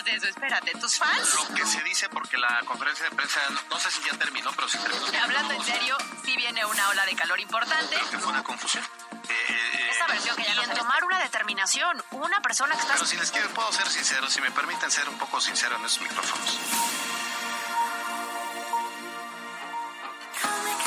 No hagas eso, espérate. ¿Tus fans? Lo que se dice porque la conferencia de prensa, no, no sé si ya terminó, pero sí terminó. Hablando en serio, sí viene una ola de calor importante. Creo que fue una confusión. Eh, eh, Esa versión que ya y en tomar una determinación, una persona que está... pero si les quiero, puedo ser sincero, si me permiten ser un poco sincero en esos micrófonos. Come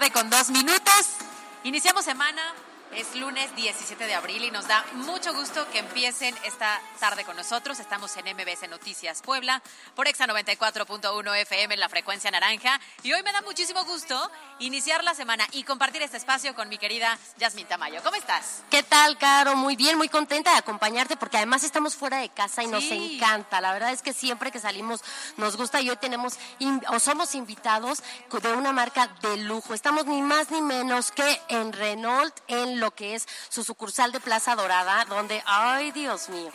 tarde con dos minutos. Iniciamos semana. Es lunes 17 de abril y nos da mucho gusto que empiecen esta tarde con nosotros. Estamos en MBS Noticias Puebla por Exa 94.1 FM en la frecuencia naranja. Y hoy me da muchísimo gusto iniciar la semana y compartir este espacio con mi querida Yasmin Tamayo. ¿Cómo estás? ¿Qué tal, Caro? Muy bien, muy contenta de acompañarte porque además estamos fuera de casa y nos encanta. La verdad es que siempre que salimos nos gusta y hoy tenemos o somos invitados de una marca de lujo. Estamos ni más ni menos que en Renault en lo que es su sucursal de Plaza Dorada, donde, ay, Dios mío,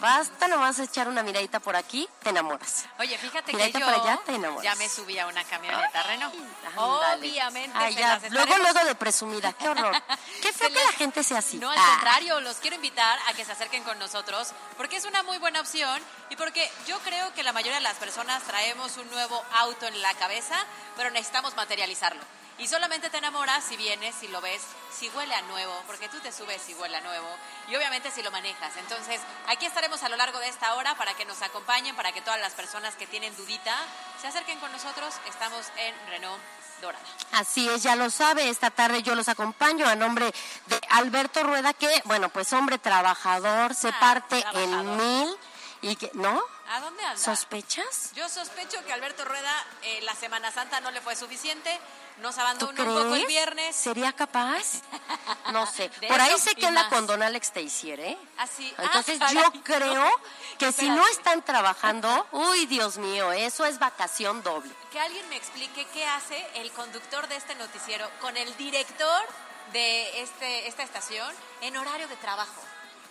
basta nomás echar una miradita por aquí, te enamoras. Oye, fíjate Mira, que yo para allá te enamoras. ya me subí a una camioneta Renault. Obviamente Ay, se ya, las luego, luego de presumida, qué horror. Qué feo que les- la gente sea así. No, al Ah. contrario, los quiero invitar a que se acerquen con nosotros porque es una muy buena opción y porque yo creo que la mayoría de las personas traemos un nuevo auto en la cabeza, pero necesitamos materializarlo. Y solamente te enamoras si vienes, si lo ves, si huele a nuevo, porque tú te subes si huele a nuevo y obviamente si lo manejas. Entonces, aquí estaremos a lo largo de esta hora para que nos acompañen, para que todas las personas que tienen dudita se acerquen con nosotros. Estamos en Renault Dorada. Así es, ya lo sabe, esta tarde yo los acompaño a nombre de Alberto Rueda, que, bueno, pues hombre trabajador, se Ah, parte trabajador. en mil y que, ¿no? ¿A dónde anda? ¿Sospechas? Yo sospecho que Alberto Rueda eh, la Semana Santa no le fue suficiente, nos ¿Tú abandonó un poco el viernes. ¿Sería capaz? No sé. Por ahí sé que anda con Don Alex Teixier, ¿eh? Así. ah, Entonces caray, yo creo que si no están trabajando, uy, Dios mío, eso es vacación doble. Que alguien me explique qué hace el conductor de este noticiero con el director de este, esta estación en horario de trabajo.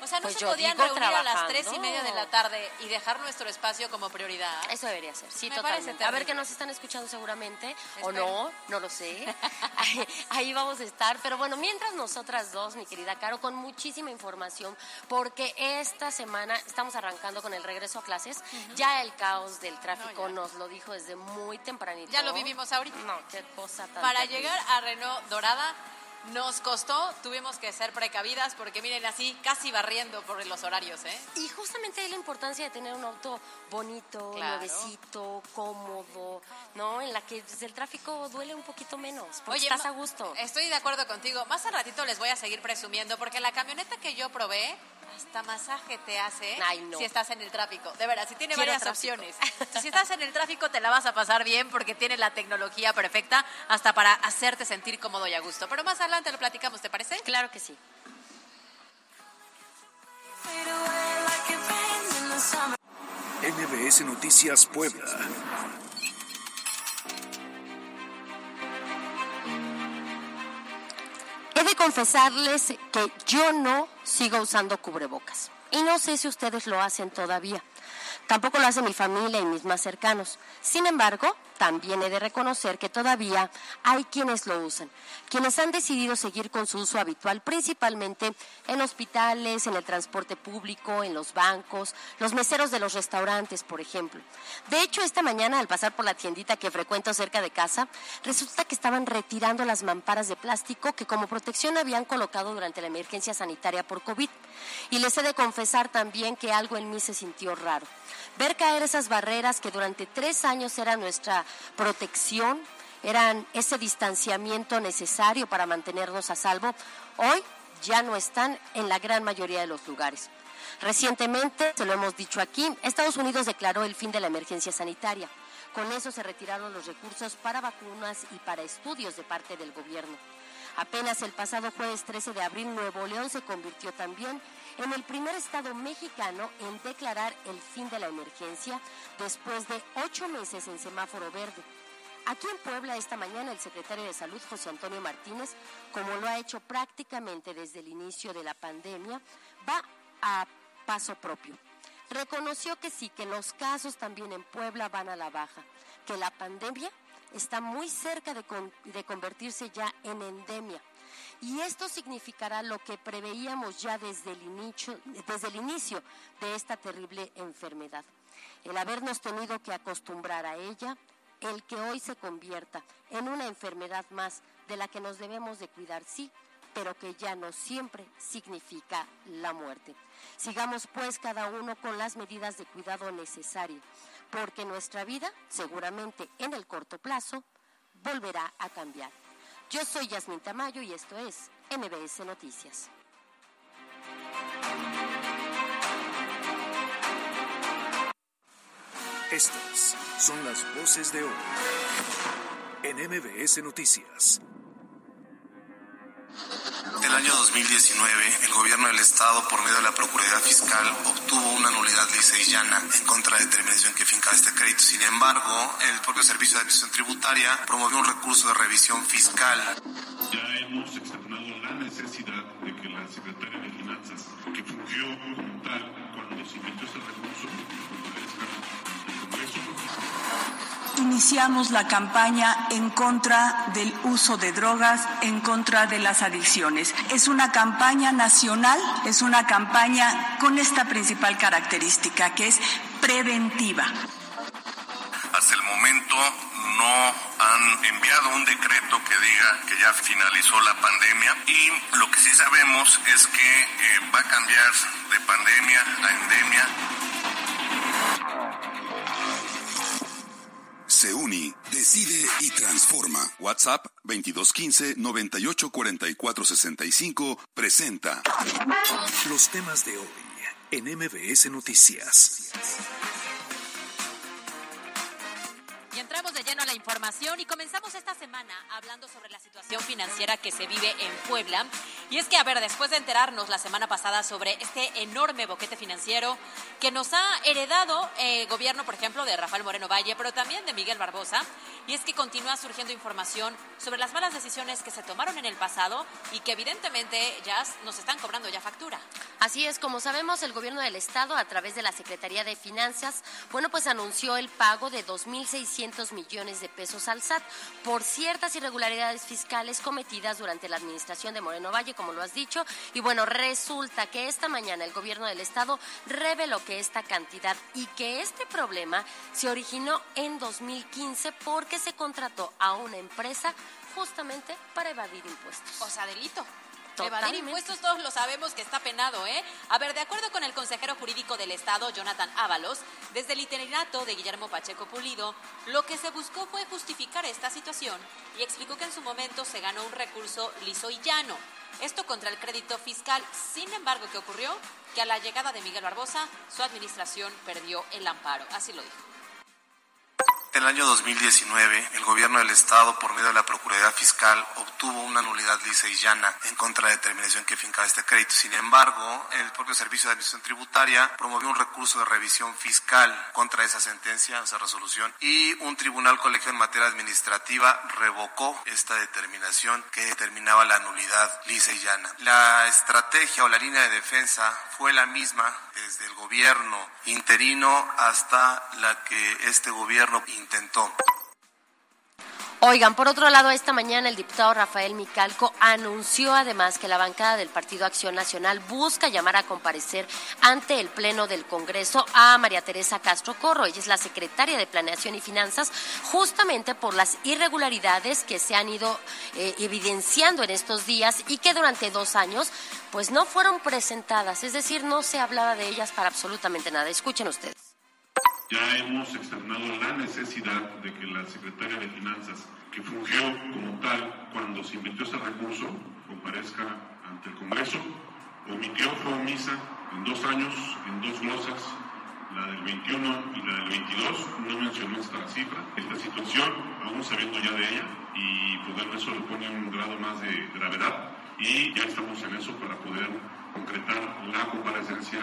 O sea, no Pues se podían reunir a las tres y media de la tarde y dejar nuestro espacio como prioridad. Eso debería ser, sí, Me totalmente. A ver que nos están escuchando seguramente, o no, no lo sé. ahí, ahí vamos a estar. Pero bueno, mientras nosotras dos, mi querida Caro, con muchísima información, porque esta semana estamos arrancando con el regreso a clases. Ya el caos del tráfico No, nos lo dijo desde muy tempranito. Ya lo vivimos ahorita. No, qué cosa tan Para terrible. llegar a Renault Dorada nos costó, tuvimos que ser precavidas porque miren así, casi barriendo por los horarios, ¿eh? Y justamente ahí la importancia de tener un auto bonito, Claro. nuevecito, cómodo, ¿no? En la que pues, el tráfico duele un poquito menos, porque Oye, estás a gusto. Estoy de acuerdo contigo. Más al ratito les voy a seguir presumiendo porque la camioneta que yo probé hasta masaje te hace Ay, no. si estás en el tráfico. De veras, si tiene Quiero varias tráfico. opciones. Si estás en el tráfico te la vas a pasar bien porque tiene la tecnología perfecta hasta para hacerte sentir cómodo y a gusto. Pero más adelante lo platicamos, ¿te parece? Claro que sí. Fade away like He de confesarles que yo no sigo usando cubrebocas. Y no sé si ustedes lo hacen todavía. Tampoco lo hace mi familia y mis más cercanos. Sin embargo, también he de reconocer que todavía hay quienes lo usan, quienes han decidido seguir con su uso habitual, principalmente en hospitales, en el transporte público, en los bancos, los meseros de los restaurantes, por ejemplo. De hecho, esta mañana, al pasar por la tiendita que frecuento cerca de casa, resulta que estaban retirando las mamparas de plástico que como protección habían colocado durante la emergencia sanitaria por COVID. Y les he de confesar también que algo en mí se sintió raro. Ver caer esas barreras que durante tres años eran nuestra protección, eran ese distanciamiento necesario para mantenernos a salvo, hoy ya no están en la gran mayoría de los lugares. Recientemente, se lo hemos dicho aquí, Estados Unidos declaró el fin de la emergencia sanitaria. Con eso se retiraron los recursos para vacunas y para estudios de parte del gobierno. Apenas el pasado jueves 13 de abril, Nuevo León se convirtió también en el primer estado mexicano en declarar el fin de la emergencia después de ocho meses en semáforo verde. Aquí en Puebla esta mañana el secretario de Salud, José Antonio Martínez, como lo ha hecho prácticamente desde el inicio de la pandemia, va a paso propio. Reconoció que sí, que los casos también en Puebla van a la baja, que la pandemia está muy cerca de, de convertirse ya en endemia. Y esto significará lo que preveíamos ya desde el, inicio, desde el inicio de esta terrible enfermedad. El habernos tenido que acostumbrar a ella, el que hoy se convierta en una enfermedad más de la que nos debemos de cuidar, sí, pero que ya no siempre significa la muerte. Sigamos pues cada uno con las medidas de cuidado necesarias, porque nuestra vida, seguramente en el corto plazo, volverá a cambiar. Yo soy Yasmin Tamayo y esto es MBS Noticias. Estas son las voces de hoy en MBS Noticias. El año 2019, el gobierno del Estado, por medio de la Procuraduría Fiscal, obtuvo una nulidad lisa y llana en contra de la determinación que fincaba este crédito. Sin embargo, el propio Servicio de Administración Tributaria promovió un recurso de revisión fiscal. Iniciamos la campaña en contra del uso de drogas, en contra de las adicciones. Es una campaña nacional, es una campaña con esta principal característica, que es preventiva. Hasta el momento no han enviado un decreto que diga que ya finalizó la pandemia y lo que sí sabemos es que eh, va a cambiar de pandemia a endemia. Se decide y transforma. WhatsApp 2215 984465 presenta Los temas de hoy en MBS Noticias. Y entramos de lleno a la información y comenzamos esta semana hablando sobre la situación financiera que se vive en Puebla. Y es que, a ver, después de enterarnos la semana pasada sobre este enorme boquete financiero que nos ha heredado el gobierno, por ejemplo, de Rafael Moreno Valle, pero también de Miguel Barbosa, y es que continúa surgiendo información sobre las malas decisiones que se tomaron en el pasado y que evidentemente ya nos están cobrando ya factura. Así es, como sabemos, el gobierno del estado, a través de la Secretaría de Finanzas, bueno, pues anunció el pago de 2.600 millones de pesos al SAT por ciertas irregularidades fiscales cometidas durante la administración de Moreno Valle, como lo has dicho. Y bueno, resulta que esta mañana el gobierno del estado reveló que esta cantidad y que este problema se originó en 2015 porque se contrató a una empresa justamente para evadir impuestos. O sea, delito. Totalmente. Evadir impuestos todos lo sabemos que está penado, ¿eh? A ver, de acuerdo con el consejero jurídico del Estado, Jonathan Ábalos, desde el itinerato de Guillermo Pacheco Pulido, lo que se buscó fue justificar esta situación y explicó que en su momento se ganó un recurso liso y llano. Esto contra el crédito fiscal. Sin embargo, ¿qué ocurrió? Que a la llegada de Miguel Barbosa, su administración perdió el amparo. Así lo dijo. En el año 2019, el gobierno del Estado, por medio de la Procuraduría Fiscal, obtuvo una nulidad lisa y llana en contra de la determinación que fincaba este crédito. Sin embargo, el propio Servicio de Administración Tributaria promovió un recurso de revisión fiscal contra esa sentencia, esa resolución, y un tribunal colegiado en materia administrativa revocó esta determinación que determinaba la nulidad lisa y llana. La estrategia o la línea de defensa fue la misma desde el gobierno interino hasta la que este gobierno intentó. Oigan, por otro lado, esta mañana el diputado Rafael Micalco anunció además que la bancada del Partido Acción Nacional busca llamar a comparecer ante el Pleno del Congreso a María Teresa Castro Corro. Ella es la secretaria de Planeación y Finanzas, justamente por las irregularidades que se han ido eh, evidenciando en estos días y que durante dos años pues no fueron presentadas, es decir, no se hablaba de ellas para absolutamente nada. Escuchen ustedes. Ya hemos externado la necesidad de que la secretaria de Finanzas, que fungió como tal cuando se inventó ese recurso, comparezca ante el Congreso, omitió, fue omisa En dos años, en dos glosas, la del 21 y la del 22, no mencionó esta cifra. Esta situación, aún sabiendo ya de ella, y poder eso le pone un grado más de gravedad, y ya estamos en eso para poder concretar la comparecencia.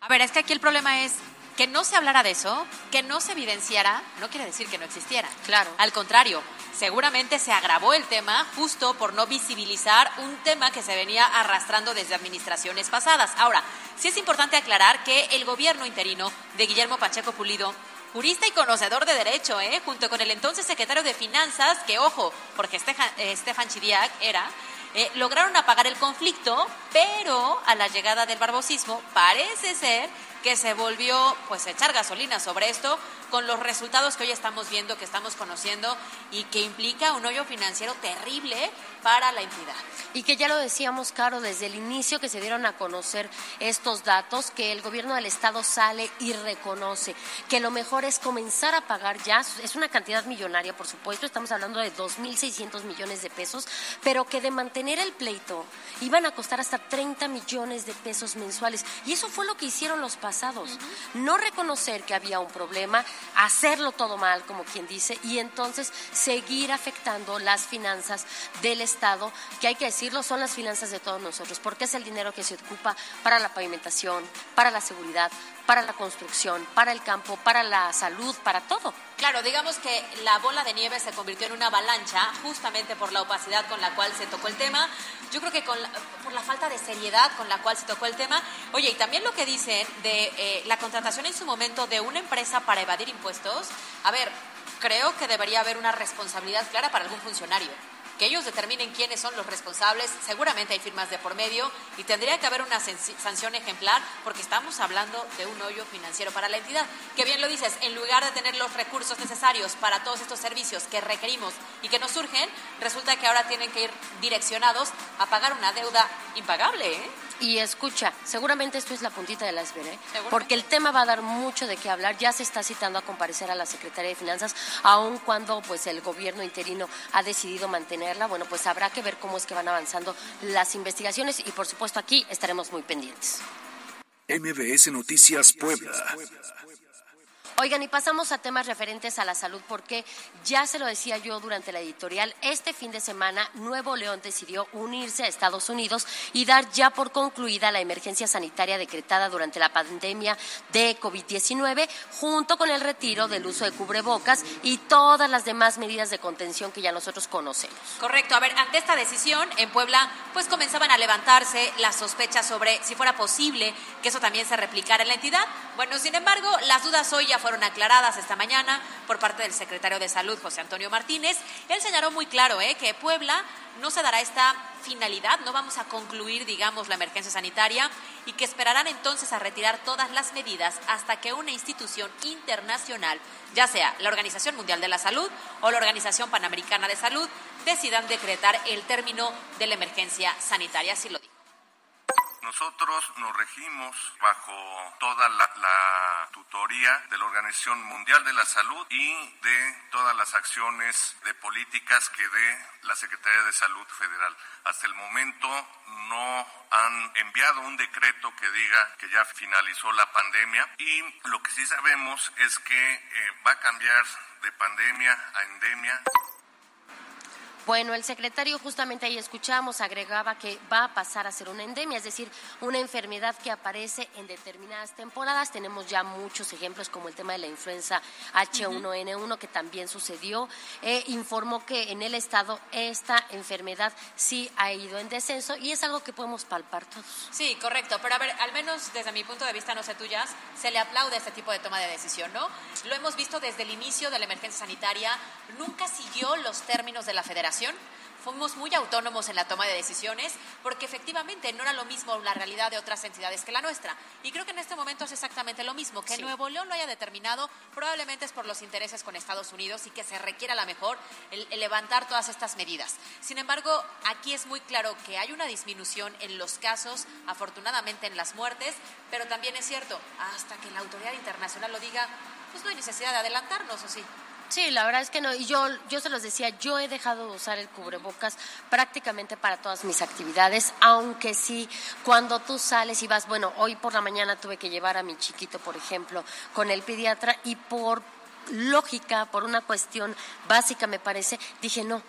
A ver, es que aquí el problema es que no se hablara de eso, que no se evidenciara, no quiere decir que no existiera. Claro. Al contrario, seguramente se agravó el tema justo por no visibilizar un tema que se venía arrastrando desde administraciones pasadas. Ahora, sí es importante aclarar que el gobierno interino de Guillermo Pacheco Pulido jurista y conocedor de derecho, ¿eh? junto con el entonces secretario de Finanzas, que ojo, porque Estefan, Stefan Chidiac era, eh, lograron apagar el conflicto, pero a la llegada del barbosismo parece ser que se volvió pues echar gasolina sobre esto con los resultados que hoy estamos viendo, que estamos conociendo y que implica un hoyo financiero terrible para la entidad. Y que ya lo decíamos, Caro, desde el inicio que se dieron a conocer estos datos, que el gobierno del Estado sale y reconoce que lo mejor es comenzar a pagar ya, es una cantidad millonaria, por supuesto, estamos hablando de 2.600 millones de pesos, pero que de mantener el pleito iban a costar hasta 30 millones de pesos mensuales. Y eso fue lo que hicieron los pasados, no reconocer que había un problema, hacerlo todo mal, como quien dice, y entonces seguir afectando las finanzas del Estado, que hay que decirlo, son las finanzas de todos nosotros, porque es el dinero que se ocupa para la pavimentación, para la seguridad, para la construcción, para el campo, para la salud, para todo. Claro, digamos que la bola de nieve se convirtió en una avalancha justamente por la opacidad con la cual se tocó el tema. Yo creo que con la- por la falta de seriedad con la cual se tocó el tema. Oye, y también lo que dicen de eh, la contratación en su momento de una empresa para evadir impuestos. A ver, creo que debería haber una responsabilidad clara para algún funcionario. Que ellos determinen quiénes son los responsables. Seguramente hay firmas de por medio y tendría que haber una sanción ejemplar porque estamos hablando de un hoyo financiero para la entidad. Que bien lo dices, en lugar de tener los recursos necesarios para todos estos servicios que requerimos y que nos surgen, resulta que ahora tienen que ir direccionados a pagar una deuda impagable. ¿eh? Y escucha, seguramente esto es la puntita del iceberg, ¿eh? Porque el tema va a dar mucho de qué hablar. Ya se está citando a comparecer a la Secretaría de Finanzas, aun cuando pues el gobierno interino ha decidido mantenerla. Bueno, pues habrá que ver cómo es que van avanzando las investigaciones y por supuesto aquí estaremos muy pendientes. MBS Noticias Puebla. Oigan, y pasamos a temas referentes a la salud, porque ya se lo decía yo durante la editorial, este fin de semana Nuevo León decidió unirse a Estados Unidos y dar ya por concluida la emergencia sanitaria decretada durante la pandemia de COVID-19, junto con el retiro del uso de cubrebocas y todas las demás medidas de contención que ya nosotros conocemos. Correcto. A ver, ante esta decisión, en Puebla, pues comenzaban a levantarse las sospechas sobre si fuera posible que eso también se replicara en la entidad. Bueno, sin embargo, las dudas hoy ya fueron aclaradas esta mañana por parte del secretario de Salud, José Antonio Martínez. Él señaló muy claro ¿eh? que Puebla no se dará esta finalidad, no vamos a concluir, digamos, la emergencia sanitaria y que esperarán entonces a retirar todas las medidas hasta que una institución internacional, ya sea la Organización Mundial de la Salud o la Organización Panamericana de Salud, decidan decretar el término de la emergencia sanitaria. Así lo. Nosotros nos regimos bajo toda la, la tutoría de la Organización Mundial de la Salud y de todas las acciones de políticas que dé la Secretaría de Salud Federal. Hasta el momento no han enviado un decreto que diga que ya finalizó la pandemia y lo que sí sabemos es que eh, va a cambiar de pandemia a endemia. Bueno, el secretario justamente ahí escuchamos, agregaba que va a pasar a ser una endemia, es decir, una enfermedad que aparece en determinadas temporadas. Tenemos ya muchos ejemplos como el tema de la influenza H1N1 que también sucedió. Eh, informó que en el estado esta enfermedad sí ha ido en descenso y es algo que podemos palpar todos. Sí, correcto. Pero a ver, al menos desde mi punto de vista, no sé tuyas, se le aplaude este tipo de toma de decisión, ¿no? Lo hemos visto desde el inicio de la emergencia sanitaria, nunca siguió los términos de la federación. Fuimos muy autónomos en la toma de decisiones porque efectivamente no era lo mismo la realidad de otras entidades que la nuestra. Y creo que en este momento es exactamente lo mismo. Que Sí. Nuevo León lo haya determinado probablemente es por los intereses con Estados Unidos y que se requiera a la mejor el, el levantar todas estas medidas. Sin embargo, aquí es muy claro que hay una disminución en los casos, afortunadamente en las muertes, pero también es cierto, hasta que la autoridad internacional lo diga, pues no hay necesidad de adelantarnos, ¿o sí? Sí, la verdad es que no. Y yo, yo se los decía, yo he dejado de usar el cubrebocas prácticamente para todas mis actividades, aunque sí, cuando tú sales y vas, bueno, hoy por la mañana tuve que llevar a mi chiquito, por ejemplo, con el pediatra y por lógica, por una cuestión básica me parece, dije no,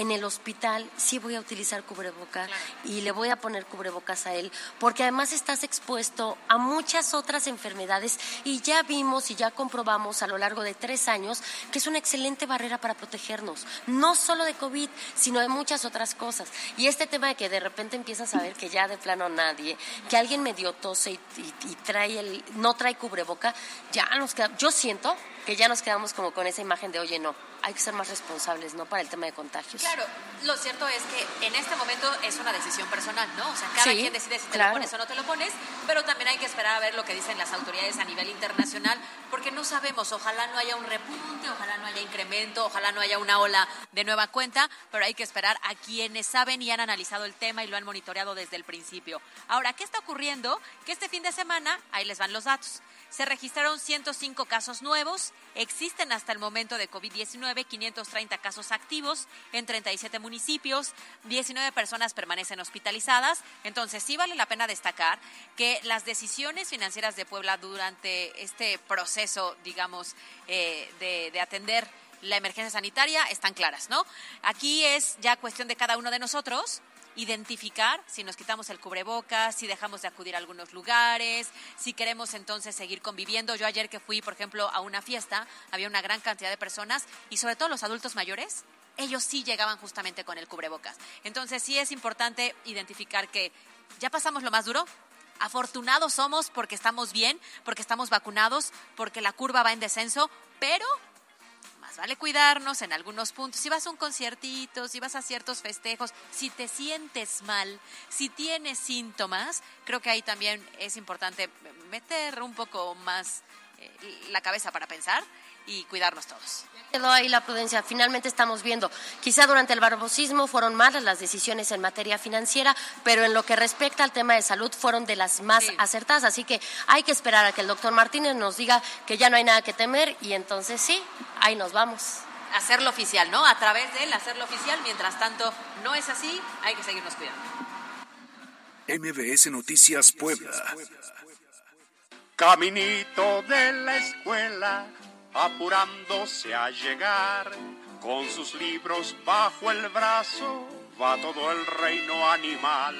en el hospital sí voy a utilizar cubrebocas y le voy a poner cubrebocas a él, porque además estás expuesto a muchas otras enfermedades y ya vimos y ya comprobamos a lo largo de tres años que es una excelente barrera para protegernos, no solo de COVID, sino de muchas otras cosas. Y este tema de que de repente empiezas a ver que ya de plano nadie, que alguien medio tose y, y- y trae el, no trae cubreboca, ya nos queda, yo siento que ya nos quedamos como con esa imagen de, oye, no, hay que ser más responsables, ¿no? Para el tema de contagios. Claro, lo cierto es que en este momento es una decisión personal, ¿no? O sea, cada Sí, quien decide si te claro. lo pones o no te lo pones, pero también hay que esperar a ver lo que dicen las autoridades a nivel internacional, porque no sabemos, ojalá no haya un repunte, ojalá no haya incremento, ojalá no haya una ola de nueva cuenta, pero hay que esperar a quienes saben y han analizado el tema y lo han monitoreado desde el principio. Ahora, ¿qué está ocurriendo? Que este fin de semana, ahí les van los datos. Se registraron 105 casos nuevos, existen hasta el momento de COVID-19 530 casos activos en 37 municipios, 19 personas permanecen hospitalizadas. Entonces sí vale la pena destacar que las decisiones financieras de Puebla durante este proceso, digamos, eh, de, de atender la emergencia sanitaria están claras, ¿no? Aquí es ya cuestión de cada uno de nosotros identificar si nos quitamos el cubrebocas, si dejamos de acudir a algunos lugares, si queremos entonces seguir conviviendo. Yo ayer que fui, por ejemplo, a una fiesta, había una gran cantidad de personas y sobre todo los adultos mayores, ellos sí llegaban justamente con el cubrebocas. Entonces sí es importante identificar que ya pasamos lo más duro. Afortunados somos porque estamos bien, porque estamos vacunados, porque la curva va en descenso, pero vale cuidarnos en algunos puntos. Si vas a un conciertito, si vas a ciertos festejos, si te sientes mal, si tienes síntomas, creo que ahí también es importante meter un poco más eh, la cabeza para pensar y cuidarnos todos. Quedó ahí la prudencia. Finalmente estamos viendo, quizá durante el barbosismo fueron malas las decisiones en materia financiera, pero en lo que respecta al tema de salud fueron de las más acertadas. Así que hay que esperar a que el doctor Martínez nos diga que ya no hay nada que temer y entonces sí, ahí nos vamos. Hacerlo oficial, ¿no? A través de él, hacerlo oficial. Mientras tanto, no es así, hay que seguirnos cuidando. MBS Noticias Puebla. Caminito de la escuela, apurándose a llegar, con sus libros bajo el brazo, va todo el reino animal.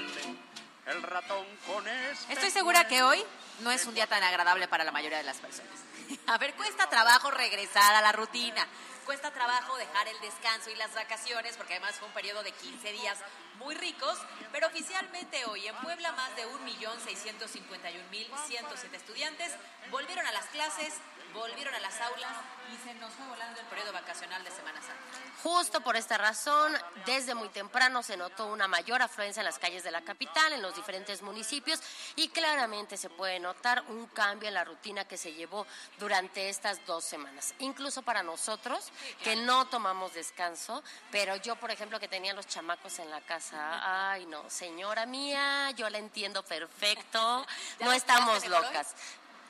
El ratón con este Estoy segura que hoy no es un día tan agradable para la mayoría de las personas. A ver, cuesta trabajo regresar a la rutina. Cuesta trabajo dejar el descanso y las vacaciones, porque además fue un periodo de 15 días muy ricos, pero oficialmente hoy en Puebla más de 1.651.107 estudiantes volvieron a las clases, volvieron a las aulas y se nos fue volando el periodo vacacional de Semana Santa. Justo por esta razón, desde muy temprano se notó una mayor afluencia en las calles de la capital, en los diferentes municipios, y claramente se puede notar un cambio en la rutina que se llevó durante estas dos semanas. Incluso para nosotros, que no tomamos descanso, pero yo, por ejemplo, que tenía los chamacos en la casa, ay no, señora mía, yo la entiendo perfecto, ¿Ya no estamos hoy? locas.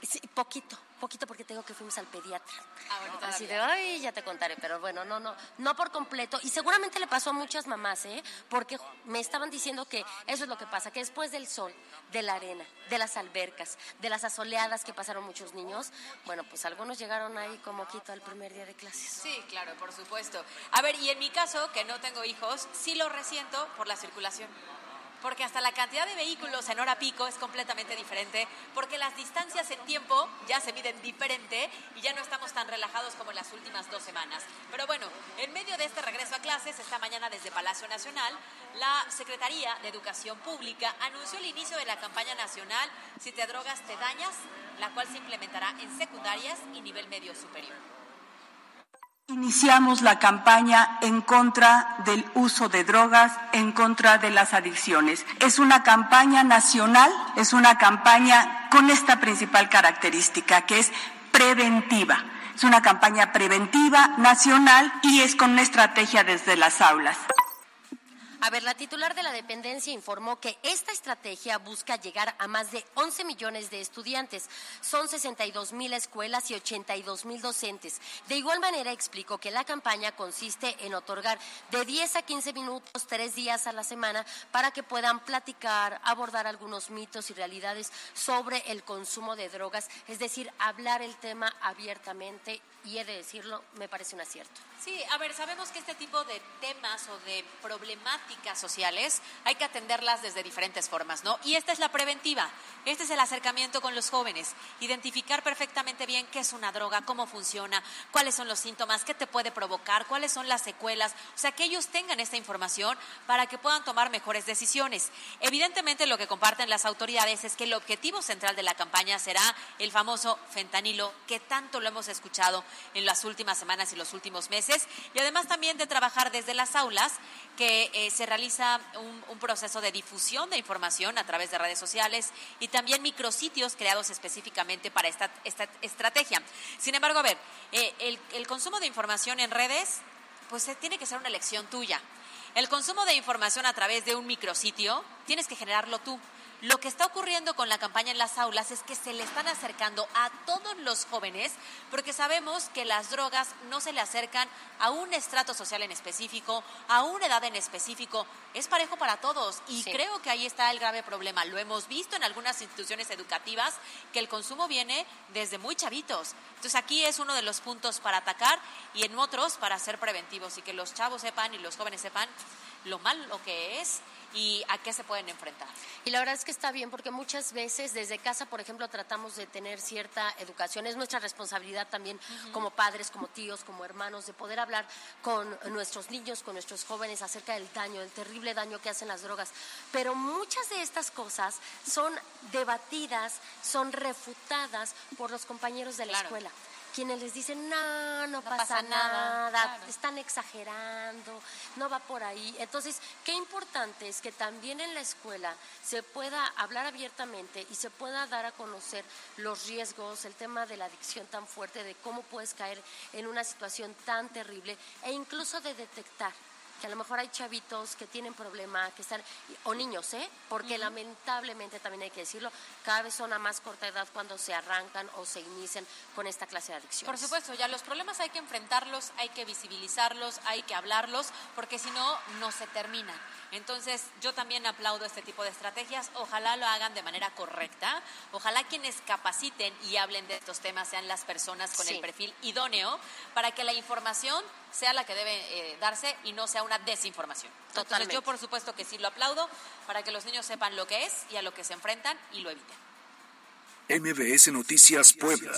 Sí, poquito, poquito porque tengo que fuimos al pediatra. Ah, Así de, ay, ya te contaré, pero bueno, no, no, no por completo. Y seguramente le pasó a muchas mamás, ¿eh? Porque me estaban diciendo que eso es lo que pasa, que después del sol, de la arena, de las albercas, de las asoleadas que pasaron muchos niños, bueno, pues algunos llegaron ahí como quito el primer día de clases. Sí, claro, por supuesto. A ver, y en mi caso, que no tengo hijos, sí lo resiento por la circulación. Porque hasta la cantidad de vehículos en hora pico es completamente diferente, porque las distancias en tiempo ya se miden diferente y ya no estamos tan relajados como en las últimas dos semanas. Pero bueno, en medio de este regreso a clases, esta mañana desde Palacio Nacional, la Secretaría de Educación Pública anunció el inicio de la campaña nacional Si te drogas, te dañas, la cual se implementará en secundarias y nivel medio superior. Iniciamos la campaña en contra del uso de drogas, en contra de las adicciones. Es una campaña nacional, es una campaña con esta principal característica, que es preventiva. Es una campaña preventiva nacional y es con una estrategia desde las aulas. A ver, la titular de la dependencia informó que esta estrategia busca llegar a más de 11 millones de estudiantes. Son 62 mil escuelas y 82 mil docentes. De igual manera, explicó que la campaña consiste en otorgar de 10 a 15 minutos, tres días a la semana, para que puedan platicar, abordar algunos mitos y realidades sobre el consumo de drogas, es decir, hablar el tema abiertamente y he de decirlo, me parece un acierto. Sí, a ver, sabemos que este tipo de temas o de problemáticas sociales hay que atenderlas desde diferentes formas, ¿no? Y esta es la preventiva, este es el acercamiento con los jóvenes, identificar perfectamente bien qué es una droga, cómo funciona, cuáles son los síntomas, qué te puede provocar, cuáles son las secuelas, o sea, que ellos tengan esta información para que puedan tomar mejores decisiones. Evidentemente lo que comparten las autoridades es que el objetivo central de la campaña será el famoso fentanilo que tanto lo hemos escuchado en las últimas semanas y los últimos meses y además también de trabajar desde las aulas, que eh, se realiza un, proceso de difusión de información a través de redes sociales y también micrositios creados específicamente para esta, esta estrategia. Sin embargo, a ver, eh, el, el consumo de información en redes, pues eh, tiene que ser una elección tuya. El consumo de información a través de un micrositio, tienes que generarlo tú. Lo que está ocurriendo con la campaña en las aulas es que se le están acercando a todos los jóvenes porque sabemos que las drogas no se le acercan a un estrato social en específico, a una edad en específico, es parejo para todos y sí. creo que ahí está el grave problema. Lo hemos visto en algunas instituciones educativas que el consumo viene desde muy chavitos. Entonces aquí es uno de los puntos para atacar y en otros para ser preventivos y que los chavos sepan y los jóvenes sepan lo malo que es y a qué se pueden enfrentar. Y la verdad es que está bien porque muchas veces desde casa, por ejemplo, tratamos de tener cierta educación. Es nuestra responsabilidad también uh -huh. como padres, como tíos, como hermanos, de poder hablar con nuestros niños, con nuestros jóvenes acerca del daño, del terrible daño que hacen las drogas. Pero muchas de estas cosas son debatidas, son refutadas por los compañeros de la claro. escuela quienes les dicen, no, no, no pasa, pasa, nada, nada claro. están exagerando, no va por ahí. Entonces, qué importante es que también en la escuela se pueda hablar abiertamente y se pueda dar a conocer los riesgos, el tema de la adicción tan fuerte, de cómo puedes caer en una situación tan terrible e incluso de detectar que a lo mejor hay chavitos que tienen problema, que están, o niños, ¿eh? Porque uh -huh. lamentablemente también hay que decirlo, cada vez son a más corta edad cuando se arrancan o se inician con esta clase de adicciones. Por supuesto, ya los problemas hay que enfrentarlos, hay que visibilizarlos, hay que hablarlos, porque si no, no se terminan. Entonces, yo también aplaudo este tipo de estrategias. Ojalá lo hagan de manera correcta. Ojalá quienes capaciten y hablen de estos temas sean las personas con sí. el perfil idóneo para que la información sea la que debe eh, darse y no sea una desinformación. Totalmente. Entonces, yo por supuesto que sí lo aplaudo para que los niños sepan lo que es y a lo que se enfrentan y lo eviten. MBS Noticias Puebla.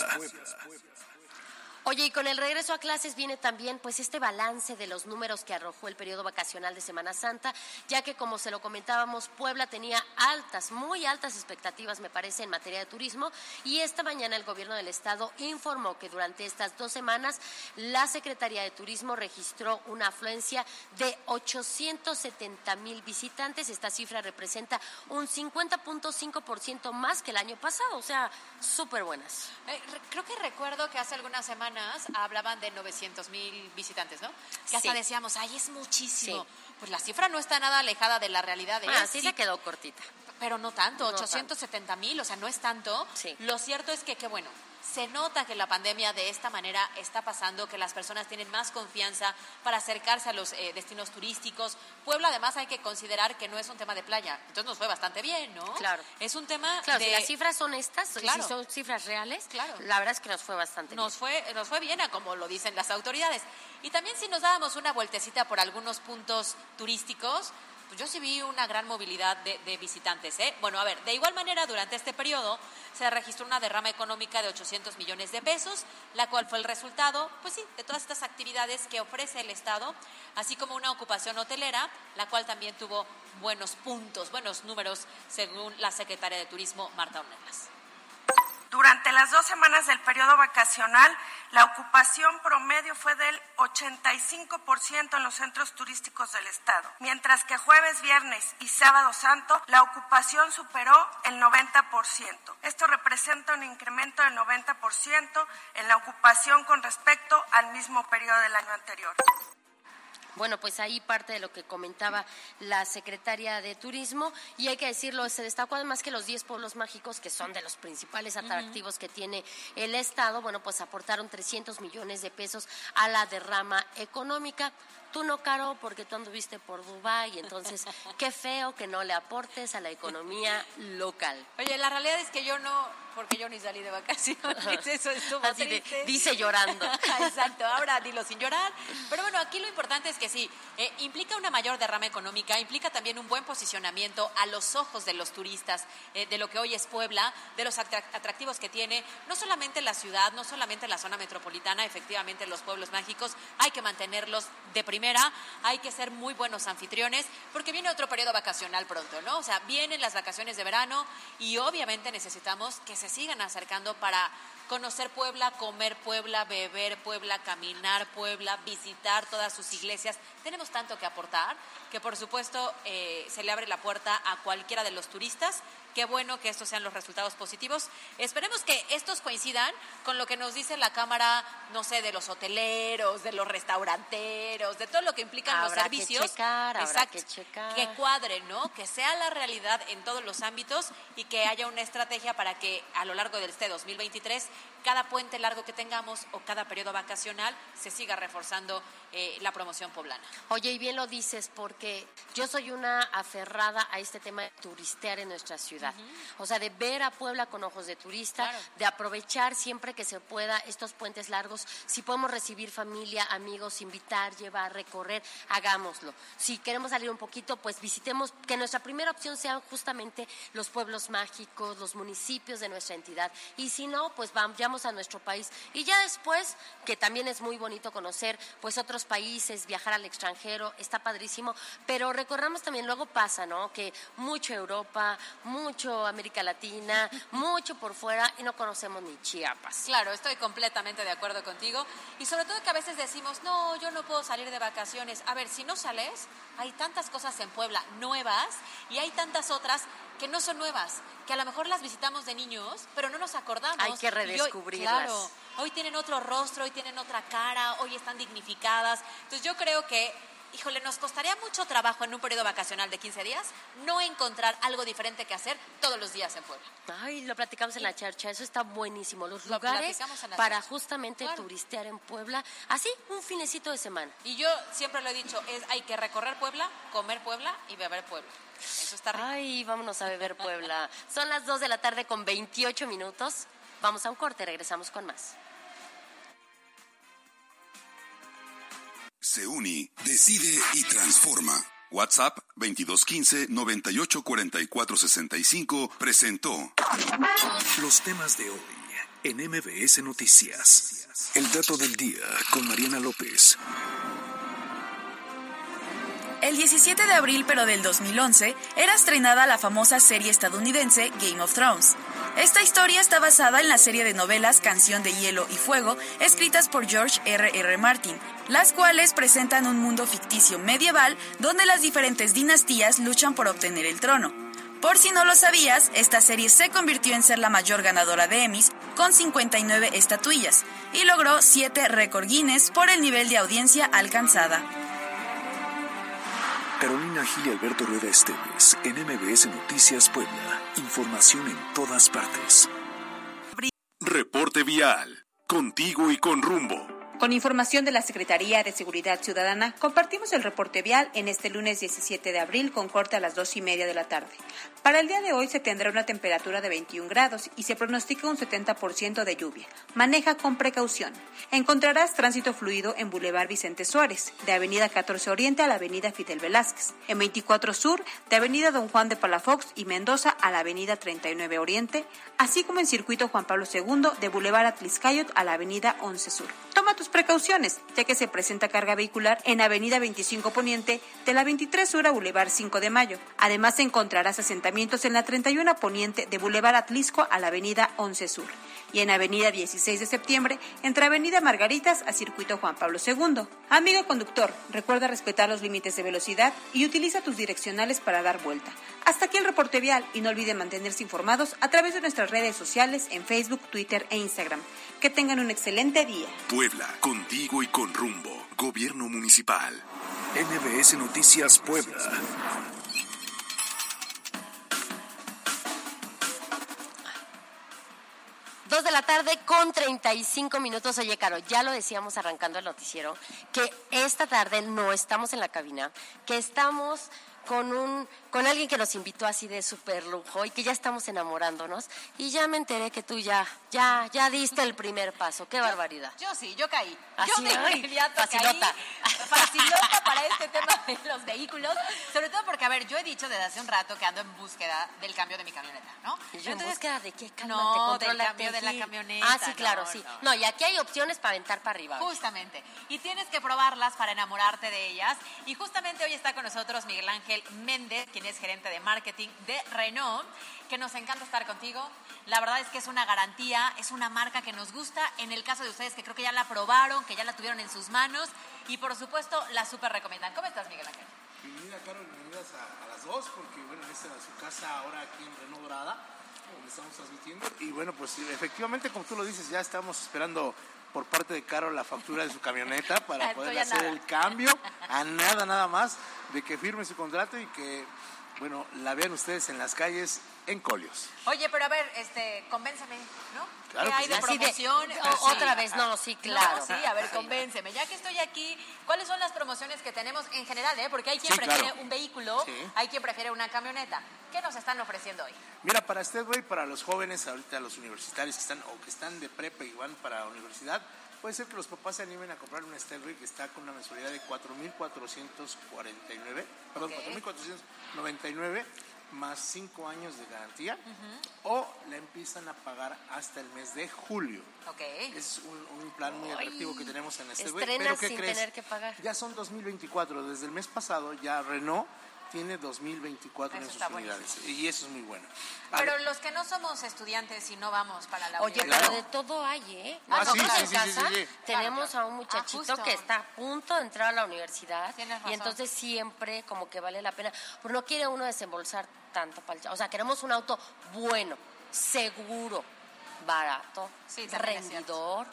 Oye, y con el regreso a clases viene también pues este balance de los números que arrojó el periodo vacacional de Semana Santa, ya que como se lo comentábamos, Puebla tenía altas, muy altas expectativas, me parece, en materia de turismo, y esta mañana el gobierno del estado informó que durante estas dos semanas la Secretaría de Turismo registró una afluencia de 870 mil visitantes. Esta cifra representa un 50.5% más que el año pasado, o sea, súper buenas. Eh, creo que recuerdo que hace algunas semanas hablaban de 900 mil visitantes, ¿no? Que hasta sí. decíamos, ay, es muchísimo. Sí. Pues la cifra no está nada alejada de la realidad. Ah, sí, sí se quedó cortita. Pero no tanto, no 870 mil, o sea, no es tanto. Lo cierto es que, qué bueno, se nota que la pandemia de esta manera está pasando, que las personas tienen más confianza para acercarse a los eh, destinos turísticos. Puebla, además, hay que considerar que no es un tema de playa. Entonces nos fue bastante bien, ¿no? Claro. Es un tema claro, de... si las cifras son estas, claro. si son cifras reales, claro. la verdad es que nos fue bastante nos bien. Fue, nos fue bien, a como lo dicen las autoridades. Y también si nos dábamos una vueltecita por algunos puntos turísticos, pues yo sí vi una gran movilidad de, visitantes. ¿eh? Bueno, a ver, de igual manera, durante este periodo se registró una derrama económica de 800 millones de pesos, la cual fue el resultado, pues sí, de todas estas actividades que ofrece el Estado, así como una ocupación hotelera, la cual también tuvo buenos puntos, buenos números, según la secretaria de Turismo, Marta Ornelas. Durante las dos semanas del periodo vacacional, la ocupación promedio fue del 85% en los centros turísticos del Estado, mientras que jueves, viernes y sábado santo la ocupación superó el 90%. Esto representa un incremento del 90% en la ocupación con respecto al mismo periodo del año anterior. Bueno, pues ahí parte de lo que comentaba la secretaria de Turismo y hay que decirlo, se destacó además que los 10 pueblos mágicos, que son de los principales atractivos que tiene el Estado, bueno, pues aportaron 300 millones de pesos a la derrama económica. Tú no, Caro, porque tú anduviste por Dubái, entonces qué feo que no le aportes a la economía local. Oye, la realidad es que yo no, porque yo ni salí de vacaciones, eso estuvo Así de, dice llorando. Exacto, ahora dilo sin llorar. Pero bueno, aquí lo importante es que sí, eh, implica una mayor derrama económica, implica también un buen posicionamiento a los ojos de los turistas eh, de lo que hoy es Puebla, de los atrac- atractivos que tiene, no solamente la ciudad, no solamente la zona metropolitana, efectivamente los pueblos mágicos, hay que mantenerlos de primera, hay que ser muy buenos anfitriones, porque viene otro periodo vacacional pronto, ¿no? O sea, vienen las vacaciones de verano y obviamente necesitamos que se sigan acercando para conocer Puebla, comer Puebla, beber Puebla, caminar Puebla, visitar todas sus iglesias. Tenemos tanto que aportar que por supuesto eh, se le abre la puerta a cualquiera de los turistas. Qué bueno que estos sean los resultados positivos. Esperemos que estos coincidan con lo que nos dice la Cámara, no sé, de los hoteleros, de los restauranteros, de todo lo que implican los Habrá que servicios. checar, habrá Exacto. que checar. Que cuadre, ¿no? Que sea la realidad en todos los ámbitos y que haya una estrategia para que a lo largo de este 2023 cada puente largo que tengamos o cada periodo vacacional se siga reforzando eh, la promoción poblana. Oye, y bien lo dices, porque yo soy una aferrada a este tema de turistear en nuestra ciudad. O sea, de ver a Puebla con ojos de turista, de aprovechar siempre que se pueda estos puentes largos. Si podemos recibir familia, amigos, invitar, llevar, recorrer, hagámoslo. Si queremos salir un poquito, pues visitemos, que nuestra primera opción sean justamente los pueblos mágicos, los municipios de nuestra entidad. Y si no, pues a nuestro país. Y ya después, que también es muy bonito conocer pues otros países, viajar al extranjero, está padrísimo, pero recordamos también, luego pasa, ¿no? Que mucho Europa, mucho América Latina, mucho por fuera y no conocemos ni Chiapas. Claro, estoy completamente de acuerdo contigo. Y sobre todo que a veces decimos, no, yo no puedo salir de vacaciones. A ver, si no sales, hay tantas cosas en Puebla nuevas y hay tantas otras que no son nuevas, que a lo mejor las visitamos de niños, pero no nos acordamos. Hay que Y hoy- redescubrirlas. claro, hoy tienen otro rostro, hoy tienen otra cara, hoy están dignificadas. Entonces yo creo que, híjole, nos costaría mucho trabajo en un periodo vacacional de 15 días no encontrar algo diferente que hacer todos los días en Puebla. Ay, lo platicamos en la charcha, eso está buenísimo. Los Lo lugares para charcha. justamente Claro. turistear en Puebla, así un finecito de semana. Y yo siempre lo he dicho, es hay que recorrer Puebla, comer Puebla y beber Puebla. Eso está rico. Ay, vámonos a beber Puebla. Son las 2 de la tarde con 28 minutos. Vamos a un corte, regresamos con más. Se uni, decide y transforma. WhatsApp 2215 984465 presentó Los temas de hoy en MBS Noticias. El dato del día con Mariana López. El 17 de abril, pero del 2011, era estrenada la famosa serie estadounidense Game of Thrones. Esta historia está basada en la serie de novelas Canción de Hielo y Fuego, escritas por George R. R. Martin, las cuales presentan un mundo ficticio medieval donde las diferentes dinastías luchan por obtener el trono. Por si no lo sabías, esta serie se convirtió en ser la mayor ganadora de Emmys, con 59 estatuillas, y logró 7 récord Guinness por el nivel de audiencia alcanzada. Carolina Gil y Alberto Rueda Esteves en MBS Noticias Puebla. Información en todas partes. Reporte Vial. Contigo y con rumbo. Con información de la Secretaría de Seguridad Ciudadana, compartimos el reporte vial en este lunes 17 de abril con corte a las dos y media de la tarde. Para el día de hoy se tendrá una temperatura de 21 grados y se pronostica un 70% de lluvia. Maneja con precaución. Encontrarás tránsito fluido en Boulevard Vicente Suárez, de Avenida 14 Oriente a la Avenida Fidel Velázquez, en 24 Sur, de Avenida Don Juan de Palafox y Mendoza a la Avenida 39 Oriente, así como en Circuito Juan Pablo II, de Boulevard Atliscayot a la Avenida 11 Sur. Toma tus precauciones, ya que se presenta carga vehicular en Avenida 25 Poniente de la 23 Sur a Boulevard 5 de Mayo. Además encontrarás asentamientos en la 31 Poniente de Boulevard Atlisco a la Avenida 11 Sur y en Avenida 16 de Septiembre entre Avenida Margaritas a Circuito Juan Pablo II. Amigo conductor, recuerda respetar los límites de velocidad y utiliza tus direccionales para dar vuelta. Hasta aquí el reporte vial y no olvide mantenerse informados a través de nuestras redes sociales en Facebook, Twitter e Instagram. Que tengan un excelente día. Puebla, contigo y con rumbo. Gobierno municipal. NBS Noticias Puebla. Dos de la tarde con 35 minutos. Oye, Caro, ya lo decíamos arrancando el noticiero, que esta tarde no estamos en la cabina, que estamos con un con alguien que nos invitó así de súper lujo y que ya estamos enamorándonos y ya me enteré que tú ya ya ya diste el primer paso qué barbaridad Yo sí, yo caí. Así, yo de ay, inmediato facilota. caí. Facilota para este tema de los vehículos. Sobre todo porque, a ver, yo he dicho desde hace un rato que ando en búsqueda del cambio de mi camioneta, ¿no? Y yo en búsqueda de qué Cálmate, No, del cambio de la camioneta. ah sí claro no, sí no. no y aquí hay opciones para aventar para arriba Justamente. Y tienes que probarlas para enamorarte de ellas. Y justamente hoy está con nosotros Miguel Ángel Méndez, quien es gerente de marketing de Renault, que nos encanta estar contigo. La verdad es que es una garantía, es una marca que nos gusta. En el caso de ustedes, que creo que ya la probaron, que ya la tuvieron en sus manos y por supuesto la súper recomiendan. ¿Cómo estás, Miguel Ángel? Bienvenida, Carol, bienvenidas a, a las dos, porque bueno, esta es su casa ahora aquí en Renault Dorada, donde estamos transmitiendo. Y bueno, pues efectivamente, como tú lo dices, ya estamos esperando por parte de Carol la factura de su camioneta para poder hacer nada. el cambio, a nada, nada más, de que firme su contrato y que, bueno, la vean ustedes en las calles en Colios. Oye, pero a ver, este, convénceme, ¿no? Claro ¿Qué hay de sí. Así de- promoción? o- otra vez, no, sí, claro. No, sí, a ver, convénceme. Ya que estoy aquí, ¿cuáles son las promociones que tenemos en general? Eh? Porque hay quien Sí, prefiere claro. un vehículo, Sí. hay quien prefiere una camioneta. ¿Qué nos están ofreciendo hoy? Mira, para usted, güey, para los jóvenes, ahorita los universitarios que están o que están de prepa y van para la universidad, puede ser que los papás se animen a comprar una Stelvey que está con una mensualidad de 4.449, perdón, Ok. 4.499 más 5 años de garantía, o la empiezan a pagar hasta el mes de julio. Ok. Es un, un plan muy atractivo que tenemos en este Pero ¿qué sin crees? tener que pagar. Ya son 2024. Desde el mes pasado ya Renault tiene 2024 en Eso sus está unidades. Y eso es muy bueno. Pero los que no somos estudiantes y no vamos para la Oye, universidad. pero de todo hay, ¿eh? Ah, sí, Nosotros sí, en sí, sí, casa sí, sí. tenemos Claro, a un muchachito Ah, justo. que está a punto de entrar a la universidad y entonces siempre como que vale la pena, pero no quiere uno desembolsar tanto para el O sea, queremos un auto bueno, seguro, barato, Sí, también es rendidor.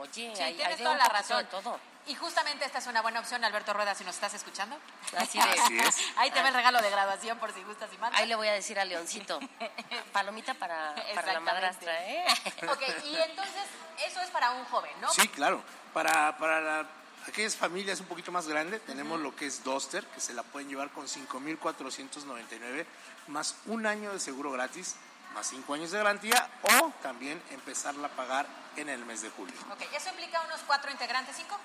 Oye, Sí, hay, tienes hay toda la razón. todo. Y justamente esta es una buena opción, Alberto Rueda, si nos estás escuchando. Así de- Así es. Ahí te va el regalo de graduación por si gustas y mandas. Ahí le voy a decir a Leoncito, palomita para, para la madrastra, ¿eh? Ok, y entonces eso es para un joven, ¿no? Sí, claro. Para, para la- aquellas familias un poquito más grandes, tenemos lo que es Duster, que se la pueden llevar con 5.499, más un año de seguro gratis, más cinco años de garantía, o también empezarla a pagar en el mes de julio. Ok, ¿eso implica unos cuatro integrantes, cinco?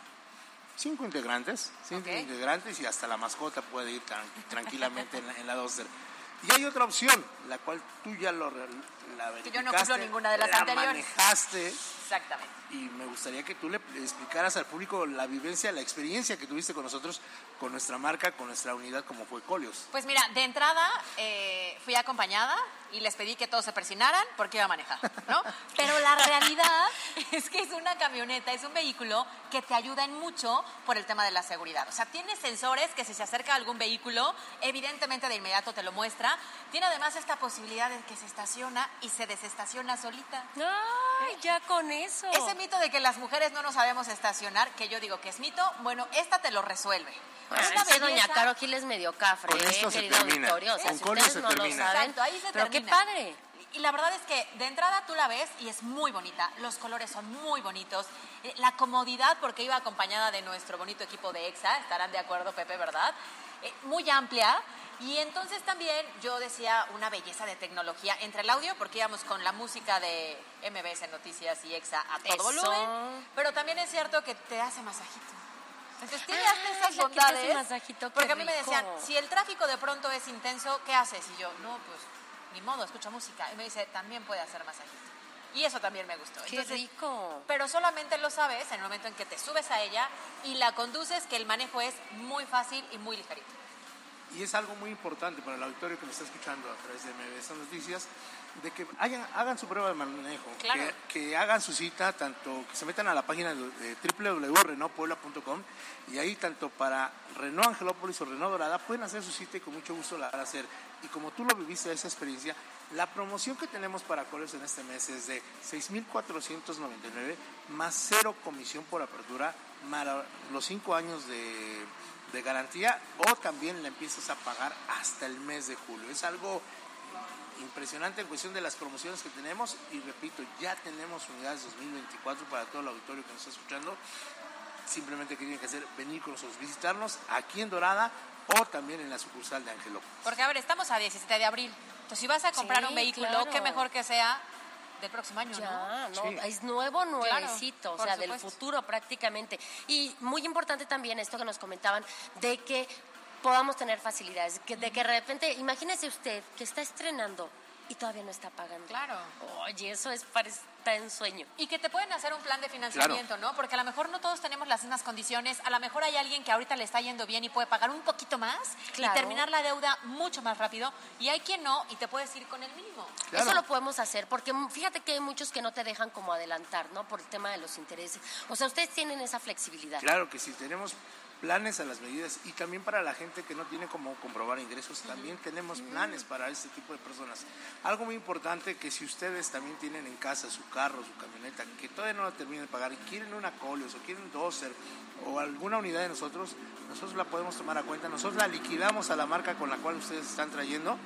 Cinco integrantes, cinco integrantes y hasta la mascota puede ir tran- tranquilamente en la, en la Duster. Y hay otra opción, la cual tú ya lo la Que yo no cumplo ninguna de las la anteriores. manejaste Exactamente. y me gustaría que tú le explicaras al público la vivencia, la experiencia que tuviste con nosotros, con nuestra marca, con nuestra unidad como fue Colios. Pues mira, de entrada eh, fui acompañada y les pedí que todos se persinaran porque iba a manejar, ¿no? Pero la realidad es que es una camioneta, es un vehículo que te ayuda en mucho por el tema de la seguridad. O sea, tiene sensores que si se acerca a algún vehículo, evidentemente de inmediato te lo muestra. Tiene además esta posibilidad de que se estaciona y se desestaciona solita. Ay, ya con eso. Ese mito de que las mujeres no nos sabemos estacionar, que yo digo que es mito, bueno, esta te lo resuelve. Bueno, Es que doña. Caro Gil es medio cafre, Con ¿eh, esto se querido termina. auditorio. O sea, Con si Colios ustedes se no lo termina. saben, Exacto, ahí se pero qué padre. Y la verdad es que de entrada tú la ves y es muy bonita. Los colores son muy bonitos. Eh, La comodidad, porque iba acompañada de nuestro bonito equipo de EXA, estarán de acuerdo, Pepe, ¿verdad? Eh, muy amplia. Y entonces también yo decía una belleza de tecnología entre el audio, porque íbamos con la música de MBS Noticias y EXA a todo Eso. volumen. Pero también es cierto que te hace masajito. Entonces tiene Ah, esas bondades. masajito, porque a mí me decían, si el tráfico de pronto es intenso, ¿qué haces? Y yo, no, pues ni modo, escucho música. Y me dice, también puede hacer masajito. Y eso también me gustó. Qué Entonces, rico. pero solamente lo sabes en el momento en que te subes a ella y la conduces, que el manejo es muy fácil y muy ligerito. Y es algo muy importante para el auditorio que nos está escuchando a través de MBS Noticias, de que hagan, hagan su prueba de manejo, Claro. que, que hagan su cita, tanto que se metan a la página de, www.renaultpuebla.com y ahí tanto para Renault Angelópolis o Renault Dorada pueden hacer su cita y con mucho gusto la van a hacer. Y como tú lo viviste esa experiencia, la promoción que tenemos para Coles en este mes es de 6.499 más cero comisión por apertura, para los cinco años de, de garantía o también la empiezas a pagar hasta el mes de julio. Es algo impresionante en cuestión de las promociones que tenemos y repito, ya tenemos unidades 2024 para todo el auditorio que nos está escuchando. Simplemente que tienen que hacer venir con nosotros, visitarnos aquí en Dorada o también en la sucursal de Angelópolis. Porque, a ver, estamos a 17 de abril. Entonces, si vas a comprar Sí, un vehículo, claro. qué mejor que sea del próximo año, Ya, ¿no? no, es nuevo, nuevecito, o sea, del futuro prácticamente. Y muy importante también esto que nos comentaban, de que podamos tener facilidades, que, de que de repente, imagínese usted que está estrenando y todavía no está pagando. Claro. Oye, eso es para estar en sueño. Y que te pueden hacer un plan de financiamiento, ¿no? Porque a lo mejor no todos tenemos las mismas condiciones. A lo mejor hay alguien que ahorita le está yendo bien y puede pagar un poquito más Claro. y terminar la deuda mucho más rápido. Y hay quien no y te puedes ir con el mínimo. Eso lo podemos hacer, porque fíjate que hay muchos que no te dejan como adelantar, ¿no? Por el tema de los intereses. O sea, ustedes tienen esa flexibilidad. Claro que sí, tenemos planes a las medidas y también para la gente que no tiene como comprobar ingresos, también tenemos planes para este tipo de personas. Algo muy importante que si ustedes también tienen en casa su carro, su camioneta, que todavía no la terminan de pagar y quieren una Colios o quieren un Dozer o alguna unidad de nosotros, nosotros la podemos tomar a cuenta, nosotros la liquidamos a la marca con la cual ustedes están trayendo,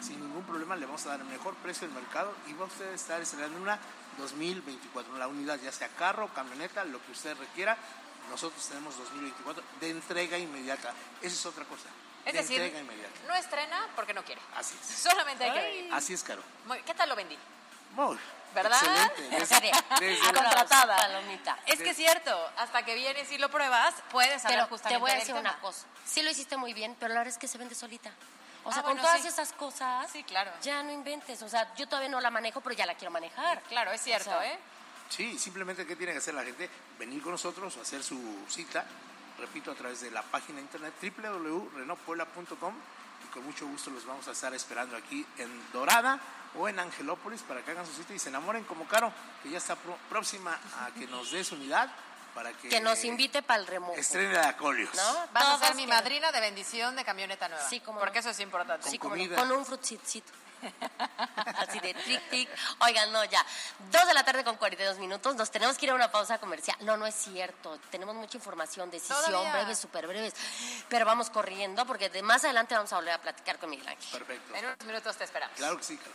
sin ningún problema le vamos a dar el mejor precio del mercado y va usted a estar estrenando una 2024, la unidad, ya sea carro, camioneta, lo que usted requiera, nosotros tenemos 2024 de entrega inmediata. Esa es otra cosa. Es de decir, entrega inmediata. no estrena porque no quiere. Así es. Solamente hay que venir. Así es, Caro. Muy- ¿Qué tal lo vendí? Muy. ¿Verdad? Excelente. Desde- desde- Contratada. Palomita. Es que es cierto, hasta que vienes y lo pruebas, puedes saber Pero justamente te voy a decir una cosa. Sí lo hiciste muy bien, pero la verdad es que se vende solita. O Ah, sea, bueno, con todas sí. esas cosas, Sí, claro. ya no inventes. O sea, yo todavía no la manejo, pero ya la quiero manejar. Claro, es cierto, O sea, ¿eh? Sí, simplemente ¿qué tiene que hacer la gente? Venir con nosotros, hacer su cita, repito, a través de la página de internet www.renaultpuebla.com y con mucho gusto los vamos a estar esperando aquí en Dorada o en Angelópolis para que hagan su cita y se enamoren como Caro, que ya está pro- próxima a que nos dé su unidad para que, Que nos invite para el remojo. estrene la Colios. ¿No? Vas a ser mi que- madrina de bendición de camioneta nueva. Sí, como Porque eso es importante. Sí, como no, comida. con un frutcito. Así de tic, tic. Oigan, no, ya. Dos de la tarde con 42 minutos. Nos tenemos que ir a una pausa comercial. No, no es cierto. Tenemos mucha información, decisión, Todavía. breves, súper breves. Pero vamos corriendo porque de más adelante vamos a volver a platicar con Miguel Ángel. Perfecto. En unos minutos te esperamos. Claro que sí, Caro.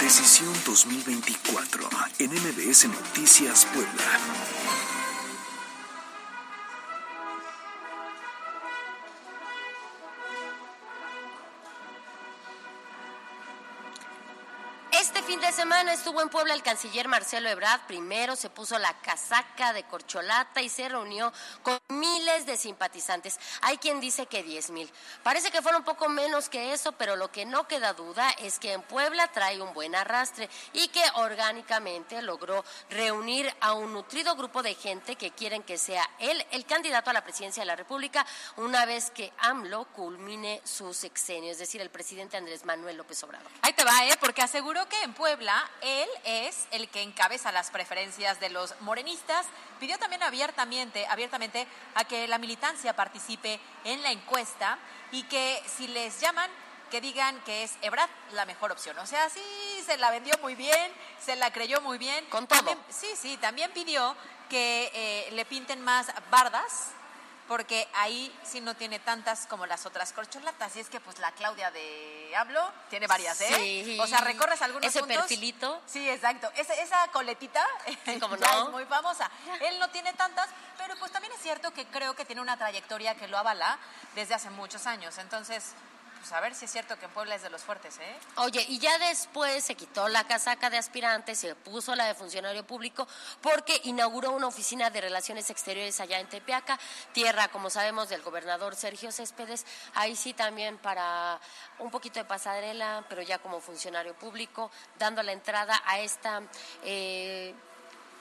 Decisión 2024 en MBS Noticias Puebla. Fin de semana estuvo en Puebla el canciller Marcelo Ebrard. Primero se puso la casaca de corcholata y se reunió con miles de simpatizantes. Hay quien dice que 10 mil. Parece que fueron un poco menos que eso, pero lo que no queda duda es que en Puebla trae un buen arrastre y que orgánicamente logró reunir a un nutrido grupo de gente que quieren que sea él el candidato a la presidencia de la República una vez que AMLO culmine su sexenio, es decir, el presidente Andrés Manuel López Obrador. Ahí te va, ¿eh? Porque aseguró que en Puebla él es el que encabeza las preferencias de los morenistas. Pidió también abiertamente, abiertamente a que la militancia participe en la encuesta y que si les llaman que digan que es Ebrad la mejor opción. O sea, sí se la vendió muy bien, se la creyó muy bien. Con todo. También- sí, sí, también pidió que eh, le pinten más bardas porque ahí sí no tiene tantas como las otras corcholatas. Y es que pues la Claudia de Hablo tiene varias, ¿eh? Sí. O sea, recorres algunos Ese puntos. perfilito. Sí, exacto. Esa, esa coletita no. es muy famosa. Él no tiene tantas, pero pues también es cierto que creo que tiene una trayectoria que lo avala desde hace muchos años. Entonces, pues a ver si es cierto que en Puebla es de los fuertes, ¿eh? Oye, y ya después se quitó la casaca de aspirante, se puso la de funcionario público, porque inauguró una oficina de relaciones exteriores allá en Tepeaca, tierra, como sabemos, del gobernador Sergio Céspedes. Ahí sí también para un poquito de pasarela, pero ya como funcionario público, dando la entrada a esta, eh,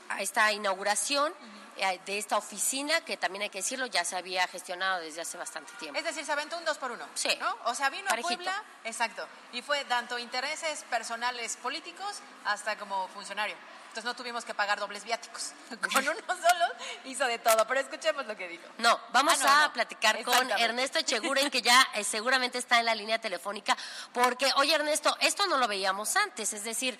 a esta inauguración. eh, De esta oficina, que también hay que decirlo, ya se había gestionado desde hace bastante tiempo. Es decir, se aventó un dos por uno. Sí. ¿no? O sea, vino Parejito. a Puebla, exacto. Y fue tanto intereses personales políticos hasta como funcionario. Entonces no tuvimos que pagar dobles viáticos. Con uno solo hizo de todo, pero escuchemos lo que dijo. No, vamos Ah, no, a no. platicar con. Ernesto Echeguren, que ya eh, seguramente está en la línea telefónica, porque, oye Ernesto, esto no lo veíamos antes, es decir,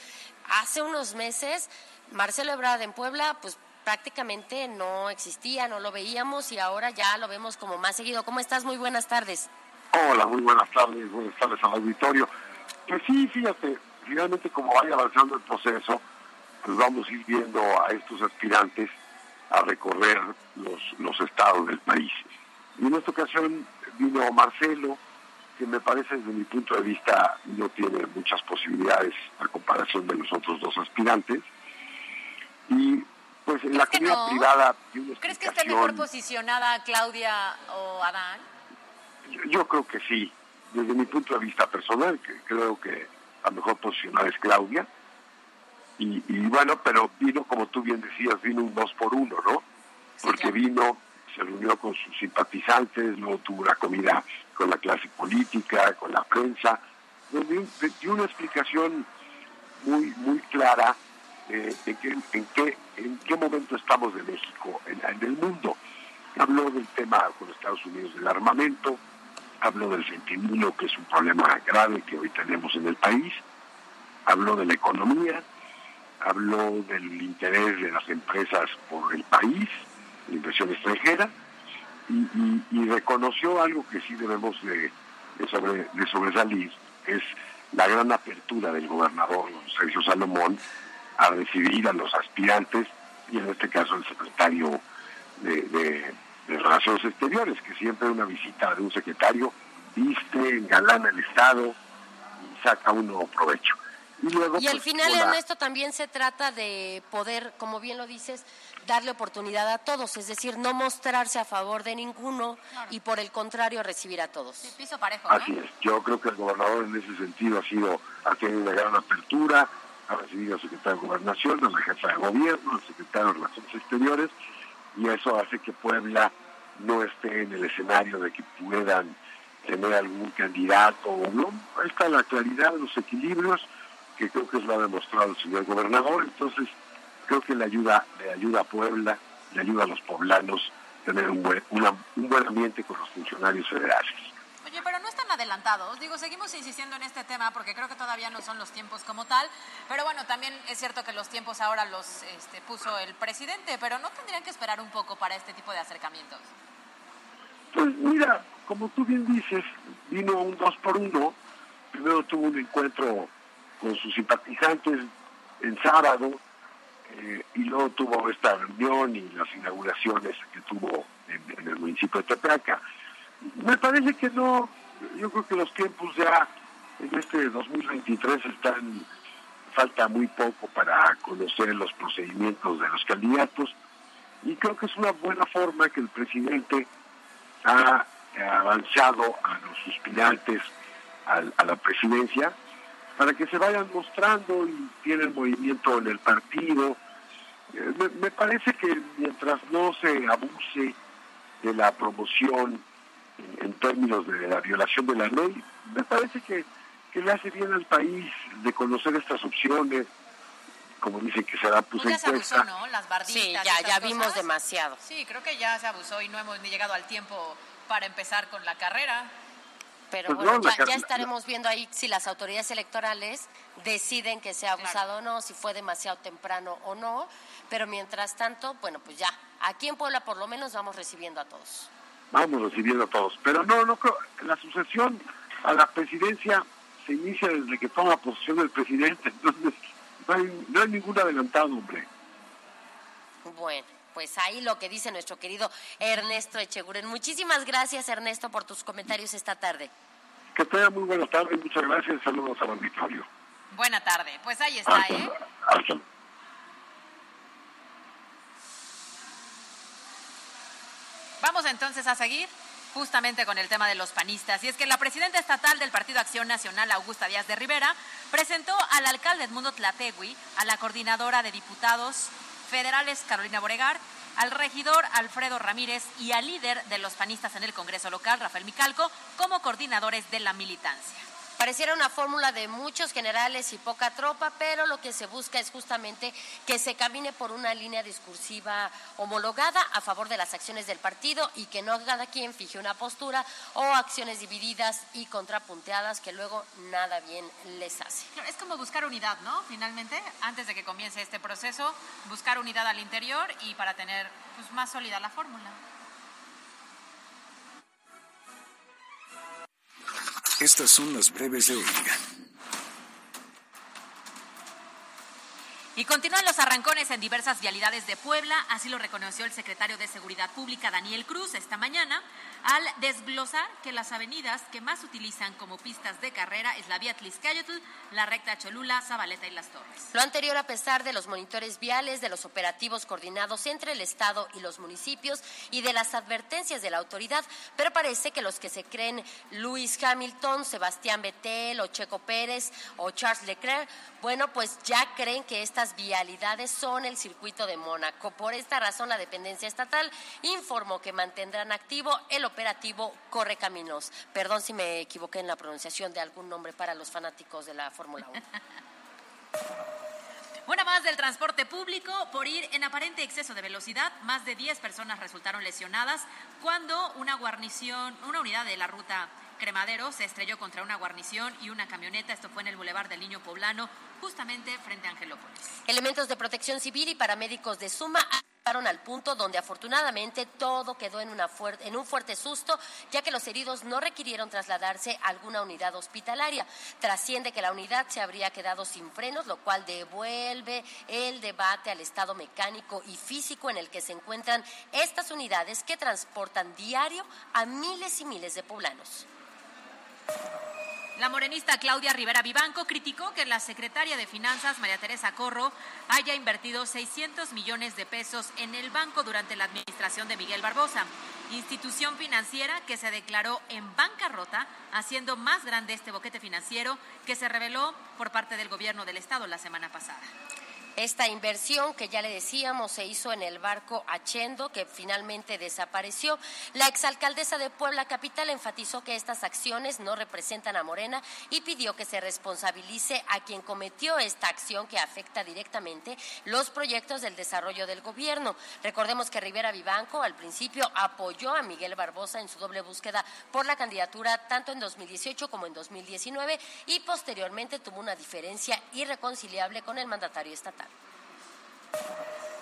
hace unos meses Marcelo Ebrard en Puebla, pues prácticamente no existía, no lo veíamos y ahora ya lo vemos como más seguido. ¿Cómo estás? Muy buenas tardes. Hola, muy buenas tardes, buenas tardes al auditorio. Pues sí, fíjate, finalmente como vaya avanzando el proceso, pues vamos a ir viendo a estos aspirantes a recorrer los, los estados del país. Y en esta ocasión vino Marcelo, que me parece desde mi punto de vista no tiene muchas posibilidades a comparación de los otros dos aspirantes. Y pues en la comunidad no? privada ¿Crees que esté mejor posicionada Claudia o Adán? Yo, yo creo que sí. Desde mi punto de vista personal, que creo que la mejor posicionada es Claudia. Y, y bueno, pero vino, como tú bien decías, vino un dos por uno, ¿no? Porque vino, se reunió con sus simpatizantes, luego tuvo una comida con la clase política, con la prensa, donde dio- una explicación muy muy clara eh, en, qué, en, qué, en qué momento estamos de México en, en el mundo. Habló del tema con Estados Unidos del armamento, habló del fentanilo, que es un problema grave que hoy tenemos en el país, habló de la economía, habló del interés de las empresas por el país, la inversión extranjera, y, y- y reconoció algo que sí debemos de, de sobre- de sobresalir, es la gran apertura del gobernador Sergio Salomón a recibir a los aspirantes, y en este caso el secretario de, Relaciones Exteriores, que siempre una visita de un secretario viste, engalana el Estado y saca uno provecho. Y, luego, Y al pues, final, tuvo la- Ernesto, también se trata de poder, como bien lo dices, darle oportunidad a todos, es decir, no mostrarse a favor de ninguno y por el contrario recibir a todos. piso parejo, Así es. Yo creo que el gobernador en ese sentido ha sido, ha tenido una gran apertura, ha recibido al secretario de Gobernación, a la jefa de gobierno, al secretario de Relaciones Exteriores, y eso hace que Puebla no esté en el escenario de que puedan tener algún candidato o no. Ahí está la claridad, los equilibrios, que creo que lo ha demostrado el señor gobernador, entonces creo que le ayuda, le ayuda a Puebla, le ayuda a los poblanos tener un buen, una- un buen ambiente con los funcionarios federales. Oye, pero no están adelantados. Digo, seguimos insistiendo en este tema porque creo que todavía no son los tiempos como tal. Pero bueno, también es cierto que los tiempos ahora los este, puso el presidente, pero no tendrían que esperar un poco para este tipo de acercamientos. Pues mira, como tú bien dices, vino un dos por uno. Primero tuvo un encuentro con sus simpatizantes en sábado eh, y luego tuvo esta reunión y las inauguraciones que tuvo en, el municipio de Tepeaca. Me parece que no, yo creo que los tiempos ya en este 2023 están, falta muy poco para conocer los procedimientos de los candidatos y creo que es una buena forma que el presidente ha avanzado a los aspirantes al- a la presidencia para que se vayan mostrando y tienen movimiento en el partido. Eh, Me, me parece que mientras no se abuse de la promoción en, en términos de la violación de la ley, me parece que, que le hace bien al país de conocer estas opciones, como dicen que será pues Pues ya se abusó, ¿no? Las barditas. Sí, ya, ya vimos cosas. demasiado. Sí, creo que ya se abusó y no hemos ni llegado al tiempo para empezar con la carrera. Pero Pues bueno, no, ya, ya estaremos viendo ahí si las autoridades electorales deciden que sea abusado o no, si fue demasiado temprano o no. Pero mientras tanto, bueno, pues ya, aquí en Puebla por lo menos vamos recibiendo a todos. vamos recibiendo a todos. Pero no, no creo, la sucesión a la presidencia se inicia desde que toma posesión el presidente, entonces no hay, no hay ningún adelantado, hombre. Bueno, pues ahí lo que dice nuestro querido Ernesto Echeguren. Muchísimas gracias, Ernesto, por tus comentarios esta tarde. Que tenga muy buena tarde, muchas gracias, saludos al auditorio. Buena tarde. Pues ahí está, Hasta, ¿eh? hasta Vamos entonces a seguir justamente con el tema de los panistas. Y es que la presidenta estatal del Partido Acción Nacional, Augusta Díaz de Rivera, presentó al alcalde Edmundo Tlategui, a la coordinadora de diputados federales Carolina Boregar, al regidor Alfredo Ramírez y al líder de los panistas en el Congreso local, Rafael Micalco, como coordinadores de la militancia. Pareciera una fórmula de muchos generales y poca tropa, pero lo que se busca es justamente que se camine por una línea discursiva homologada a favor de las acciones del partido y que no cada quien fije una postura o acciones divididas y contrapunteadas que luego nada bien les hace. Es como buscar unidad, ¿no? Finalmente, antes de que comience este proceso, buscar unidad al interior y para tener pues, más sólida la fórmula. Estas son las breves de hoy. Y continúan los arrancones en diversas vialidades de Puebla, así lo reconoció el secretario de Seguridad Pública Daniel Cruz esta mañana, al desglosar que las avenidas que más utilizan como pistas de carrera es la vía Tliscayotl, la recta Cholula, Zabaleta y Las Torres. Lo anterior a pesar de los monitores viales, de los operativos coordinados entre el Estado y los municipios y de las advertencias de la autoridad, pero parece que los que se creen Luis Hamilton, Sebastián Betel o Checo Pérez o Charles Leclerc, bueno, pues ya creen que estas vialidades son el circuito de Mónaco. Por esta razón, la dependencia estatal informó que mantendrán activo el operativo Correcaminos. Perdón si me equivoqué en la pronunciación de algún nombre para los fanáticos de la Fórmula 1. Una más del transporte público por ir en aparente exceso de velocidad. Más de 10 personas resultaron lesionadas cuando una guarnición, una unidad de la ruta Cremadero se estrelló contra una guarnición y una camioneta. Esto fue en el Boulevard del Niño Poblano, justamente frente a Angelópolis. Elementos de protección civil y paramédicos de Suma llegaron al punto donde afortunadamente todo quedó en, una en un fuerte susto, ya que los heridos no requirieron trasladarse a alguna unidad hospitalaria. Trasciende que la unidad se habría quedado sin frenos, lo cual devuelve el debate al estado mecánico y físico en el que se encuentran estas unidades que transportan diario a miles y miles de poblanos. La morenista Claudia Rivera Vivanco criticó que la secretaria de Finanzas, María Teresa Corro, haya invertido 600 millones de pesos en el banco durante la administración de Miguel Barbosa, institución financiera que se declaró en bancarrota, haciendo más grande este boquete financiero que se reveló por parte del gobierno del Estado la semana pasada. Esta inversión que ya le decíamos se hizo en el barco Achendo, que finalmente desapareció. La exalcaldesa de Puebla Capital enfatizó que estas acciones no representan a Morena y pidió que se responsabilice a quien cometió esta acción que afecta directamente los proyectos del desarrollo del gobierno. Recordemos que Rivera Vivanco al principio apoyó a Miguel Barbosa en su doble búsqueda por la candidatura tanto en 2018 como en 2019 y posteriormente tuvo una diferencia irreconciliable con el mandatario estatal. あっ。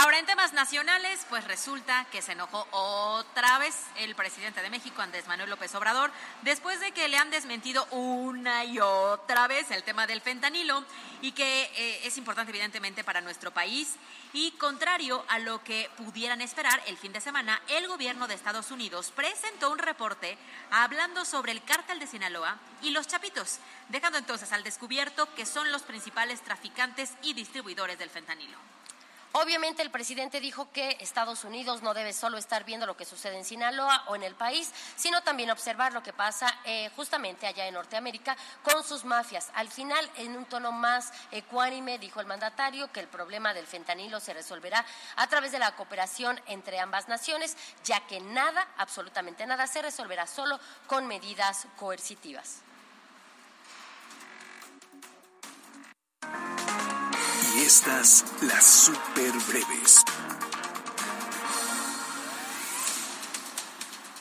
Ahora, en temas nacionales, pues resulta que se enojó otra vez el presidente de México, Andrés Manuel López Obrador, después de que le han desmentido una y otra vez el tema del fentanilo y que eh, es importante evidentemente para nuestro país. Y contrario a lo que pudieran esperar, el fin de semana el gobierno de Estados Unidos presentó un reporte hablando sobre el cártel de Sinaloa y los chapitos, dejando entonces al descubierto que son los principales traficantes y distribuidores del fentanilo. Obviamente el presidente dijo que Estados Unidos no debe solo estar viendo lo que sucede en Sinaloa o en el país, sino también observar lo que pasa eh, justamente allá en Norteamérica con sus mafias. Al final, en un tono más ecuánime, dijo el mandatario que el problema del fentanilo se resolverá a través de la cooperación entre ambas naciones, ya que nada, absolutamente nada, se resolverá solo con medidas coercitivas. Estas las super breves.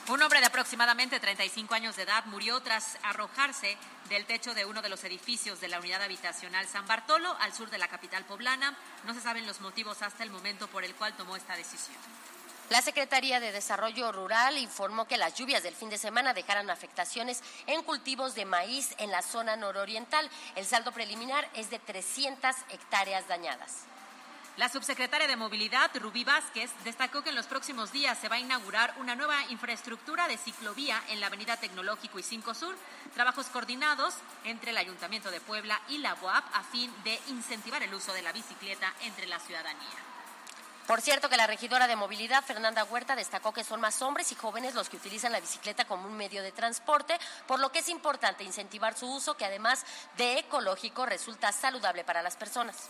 Un hombre de aproximadamente 35 años de edad murió tras arrojarse del techo de uno de los edificios de la unidad habitacional San Bartolo, al sur de la capital poblana. No se saben los motivos hasta el momento por el cual tomó esta decisión. La Secretaría de Desarrollo Rural informó que las lluvias del fin de semana dejaron afectaciones en cultivos de maíz en la zona nororiental. El saldo preliminar es de 300 hectáreas dañadas. La subsecretaria de Movilidad, Rubí Vázquez, destacó que en los próximos días se va a inaugurar una nueva infraestructura de ciclovía en la Avenida Tecnológico y 5 Sur, trabajos coordinados entre el Ayuntamiento de Puebla y la UAP a fin de incentivar el uso de la bicicleta entre la ciudadanía. Por cierto que la regidora de movilidad, Fernanda Huerta, destacó que son más hombres y jóvenes los que utilizan la bicicleta como un medio de transporte, por lo que es importante incentivar su uso, que además de ecológico resulta saludable para las personas.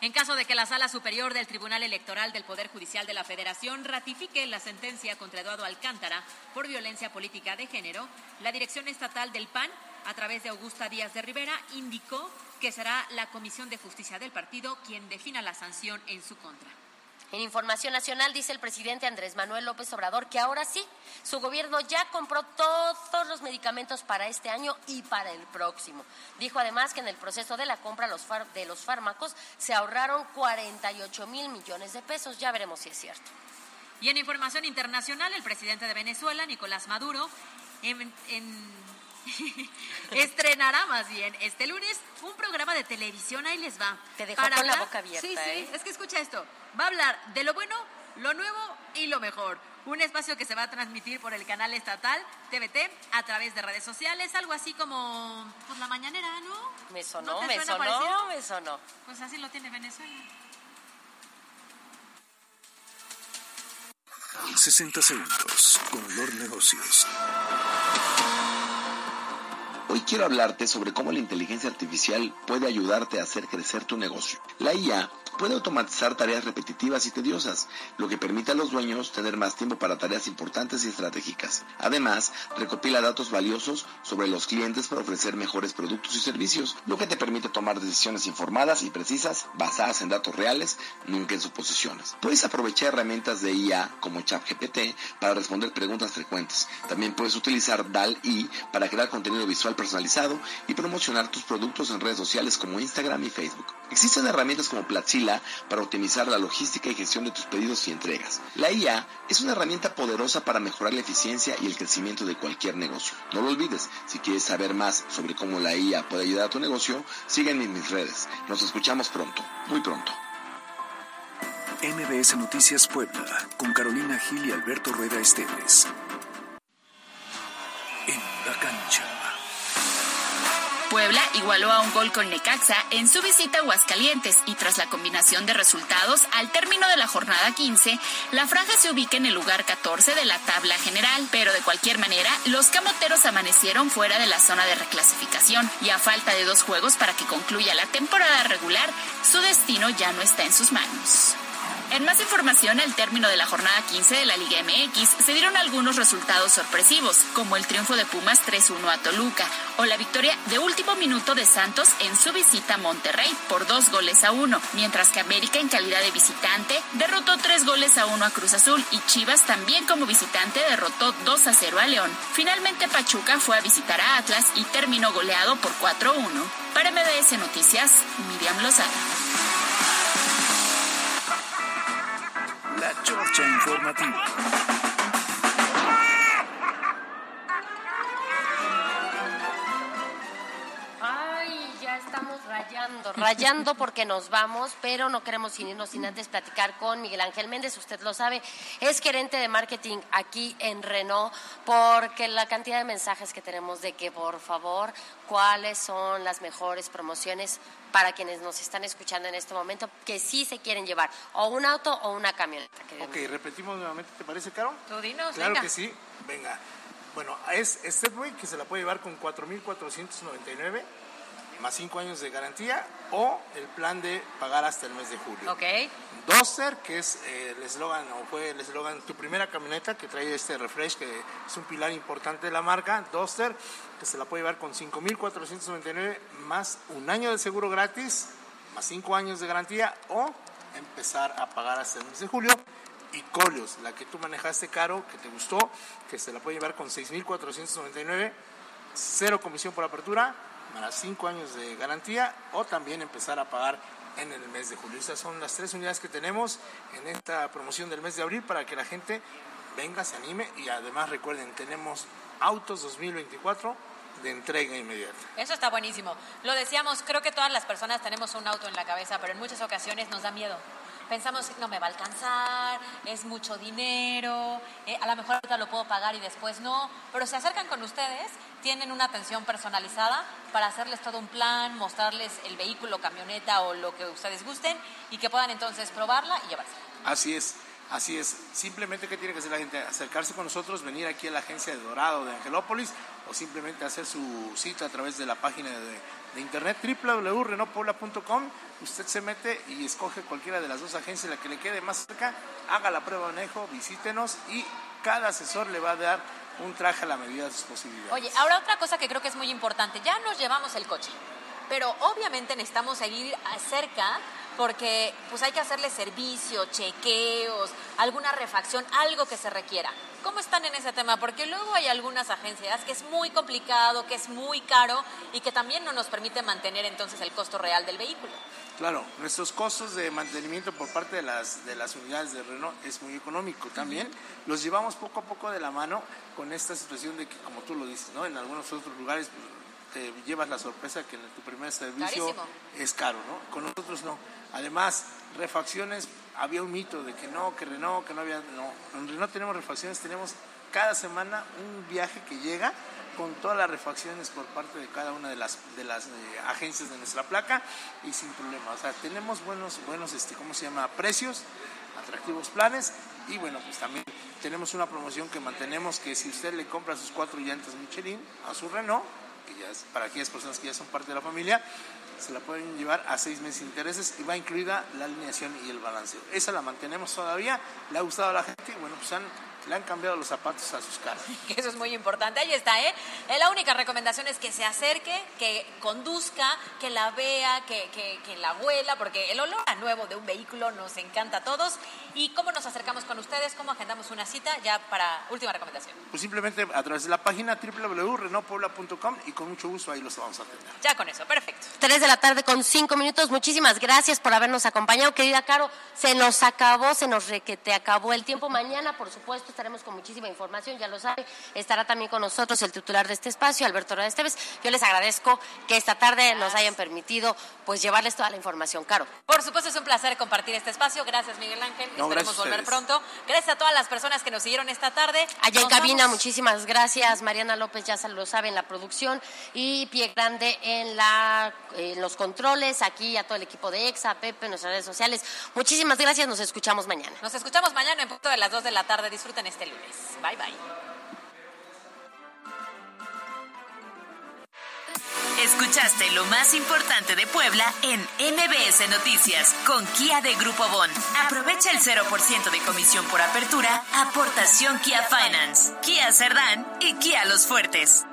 En caso de que la Sala Superior del Tribunal Electoral del Poder Judicial de la Federación ratifique la sentencia contra Eduardo Alcántara por violencia política de género, la dirección estatal del PAN a través de Augusta Díaz de Rivera, indicó que será la Comisión de Justicia del partido quien defina la sanción en su contra. En Información Nacional dice el presidente Andrés Manuel López Obrador que ahora sí, su gobierno ya compró todos los medicamentos para este año y para el próximo. Dijo además que en el proceso de la compra de los fármacos se ahorraron 48 mil millones de pesos. Ya veremos si es cierto. Y en información internacional, el presidente de Venezuela, Nicolás Maduro, en, estrenará más bien este lunes un programa de televisión, ahí les va. Te dejó con la boca abierta. Sí, sí, ¿eh? es que escucha esto. Va a hablar de lo bueno, lo nuevo y lo mejor. Un espacio que se va a transmitir por el canal estatal TVT a través de redes sociales, algo así como pues la mañanera, ¿no? Me sonó, me sonó, parecido? me sonó. Pues así lo tiene Venezuela. 60 segundos con Lord Negocios. Hoy quiero hablarte sobre cómo la inteligencia artificial puede ayudarte a hacer crecer tu negocio. La IA puede automatizar tareas repetitivas y tediosas, lo que permite a los dueños tener más tiempo para tareas importantes y estratégicas. Además, recopila datos valiosos sobre los clientes para ofrecer mejores productos y servicios, lo que te permite tomar decisiones informadas y precisas basadas en datos reales, nunca en suposiciones. Puedes aprovechar herramientas de IA como ChatGPT para responder preguntas frecuentes. También puedes utilizar DAL-I para crear contenido visual personalizado y promocionar tus productos en redes sociales como Instagram y Facebook. Existen herramientas como Platzilla para optimizar la logística y gestión de tus pedidos y entregas. La IA es una herramienta poderosa para mejorar la eficiencia y el crecimiento de cualquier negocio. No lo olvides, si quieres saber más sobre cómo la IA puede ayudar a tu negocio, sígueme en mis redes. Nos escuchamos pronto, muy pronto. MBS Noticias Puebla, con Carolina Gil y Alberto Rueda Esteves. En la cancha. Igualó a un gol con Necaxa en su visita a Aguascalientes y tras la combinación de resultados, al término de la jornada 15, la franja se ubica en el lugar 14 de la tabla general, pero de cualquier manera, los camoteros amanecieron fuera de la zona de reclasificación y a falta de dos juegos para que concluya la temporada regular, su destino ya no está en sus manos. En más información, al término de la jornada 15 de la Liga MX, se dieron algunos resultados sorpresivos, como el triunfo de Pumas 3-1 a Toluca o la victoria de último minuto de Santos en su visita a Monterrey por dos goles a uno, mientras que América en calidad de visitante derrotó tres goles a uno a Cruz Azul y Chivas también como visitante derrotó 2 a 0 a León. Finalmente Pachuca fue a visitar a Atlas y terminó goleado por 4-1. Para MBS Noticias, Miriam Lozada. Chorcha Informativa. Rayando, rayando porque nos vamos, pero no queremos irnos sin antes platicar con Miguel Ángel Méndez, usted lo sabe, es gerente de marketing aquí en Renault, porque la cantidad de mensajes que tenemos de que por favor, cuáles son las mejores promociones para quienes nos están escuchando en este momento que sí se quieren llevar o un auto o una camioneta. Ok, repetimos nuevamente, ¿te parece, Caro? Tú dinos, Claro venga. que sí, venga. Bueno, es Stepway que se la puede llevar con 4.499 más 5 años de garantía o el plan de pagar hasta el mes de julio. Ok. Duster, que es eh, el eslogan o fue el eslogan tu primera camioneta que trae este refresh que es un pilar importante de la marca, Duster, que se la puede llevar con 5.499 más un año de seguro gratis, más 5 años de garantía o empezar a pagar hasta el mes de julio. Y Colios, la que tú manejaste caro, que te gustó, que se la puede llevar con 6.499, cero comisión por apertura, más 5 años de garantía o también empezar a pagar en el mes de julio. Estas son las tres unidades que tenemos en esta promoción del mes de abril para que la gente venga, se anime y además recuerden, tenemos autos 2024 de entrega inmediata. Eso está buenísimo. Lo decíamos, creo que todas las personas tenemos un auto en la cabeza, pero en muchas ocasiones nos da miedo. Pensamos, no me va a alcanzar, es mucho dinero, eh, a lo mejor ahorita lo puedo pagar y después no, pero se acercan con ustedes, tienen una atención personalizada para hacerles todo un plan, mostrarles el vehículo, camioneta o lo que ustedes gusten y que puedan entonces probarla y llevarse. Así es, así es. Simplemente, ¿qué tiene que hacer la gente? Acercarse con nosotros, venir aquí a la agencia de Dorado de Angelópolis o simplemente hacer su cita a través de la página de, de internet www.renopobla.com. Usted se mete y escoge cualquiera de las dos agencias, la que le quede más cerca, haga la prueba de manejo, visítenos y cada asesor le va a dar un traje a la medida de sus posibilidades. Oye, ahora otra cosa que creo que es muy importante, ya nos llevamos el coche, pero obviamente necesitamos seguir cerca porque pues hay que hacerle servicio, chequeos, alguna refacción, algo que se requiera. ¿Cómo están en ese tema? Porque luego hay algunas agencias que es muy complicado, que es muy caro y que también no nos permite mantener entonces el costo real del vehículo. Claro, nuestros costos de mantenimiento por parte de las, de las unidades de Renault es muy económico también. Los llevamos poco a poco de la mano con esta situación de que, como tú lo dices, ¿no? en algunos otros lugares pues, te llevas la sorpresa que en tu primer servicio es caro, ¿no? Con nosotros no. Además, refacciones, había un mito de que no, que Renault, que no había... No, en Renault tenemos refacciones, tenemos cada semana un viaje que llega con todas las refacciones por parte de cada una de las, de las eh, agencias de nuestra placa y sin problema. O sea, tenemos buenos, buenos este, ¿cómo se llama? Precios, atractivos planes y bueno, pues también tenemos una promoción que mantenemos que si usted le compra sus cuatro llantas Michelin a su Renault, que ya es para aquellas personas que ya son parte de la familia, se la pueden llevar a seis meses de intereses y va incluida la alineación y el balanceo. Esa la mantenemos todavía, le ha gustado a la gente bueno, pues han, le han cambiado los zapatos a sus caras. Que eso es muy importante. Ahí está, ¿eh? Eh, La única recomendación es que se acerque, que conduzca, que la vea, que, que, que la huela, porque el olor a nuevo de un vehículo nos encanta a todos. ¿Y cómo nos acercamos con ustedes? ¿Cómo agendamos una cita? Ya para última recomendación. Pues simplemente a través de la página www.renaultpuebla.com y con mucho gusto ahí los vamos a atender. Ya con eso, perfecto. 3 de la tarde con 5 minutos. Muchísimas gracias por habernos acompañado, querida Caro. Se nos acabó, se nos requete acabó el tiempo. Mañana, por supuesto, estaremos con muchísima información, ya lo sabe. Estará también con nosotros el titular de este espacio, Alberto Rada Esteves. Yo les agradezco que esta tarde nos hayan permitido pues llevarles toda la información, Caro. Por supuesto, es un placer compartir este espacio. Gracias, Miguel Ángel. No, Esperemos volver ustedes. pronto. Gracias a todas las personas que nos siguieron esta tarde. Allá en Nos cabina, vamos. muchísimas gracias. Mariana López ya se lo sabe en la producción y Pie Grande en, la, en los controles. Aquí a todo el equipo de EXA, a Pepe, en nuestras redes sociales. Muchísimas gracias. Nos escuchamos mañana. Nos escuchamos mañana en punto de las 2 de la tarde. Disfruten este lunes. Bye, bye. Escuchaste lo más importante de Puebla en MBS Noticias con Kia de Grupo Bon. Aprovecha el 0% de comisión por apertura, aportación Kia Finance, Kia Cerdán y Kia Los Fuertes.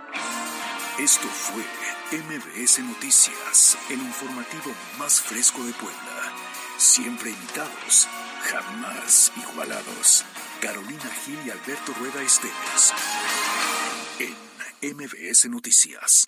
Esto fue MBS Noticias, el informativo más fresco de Puebla. Siempre invitados, jamás igualados. Carolina Gil y Alberto Rueda Esteves. En MBS Noticias.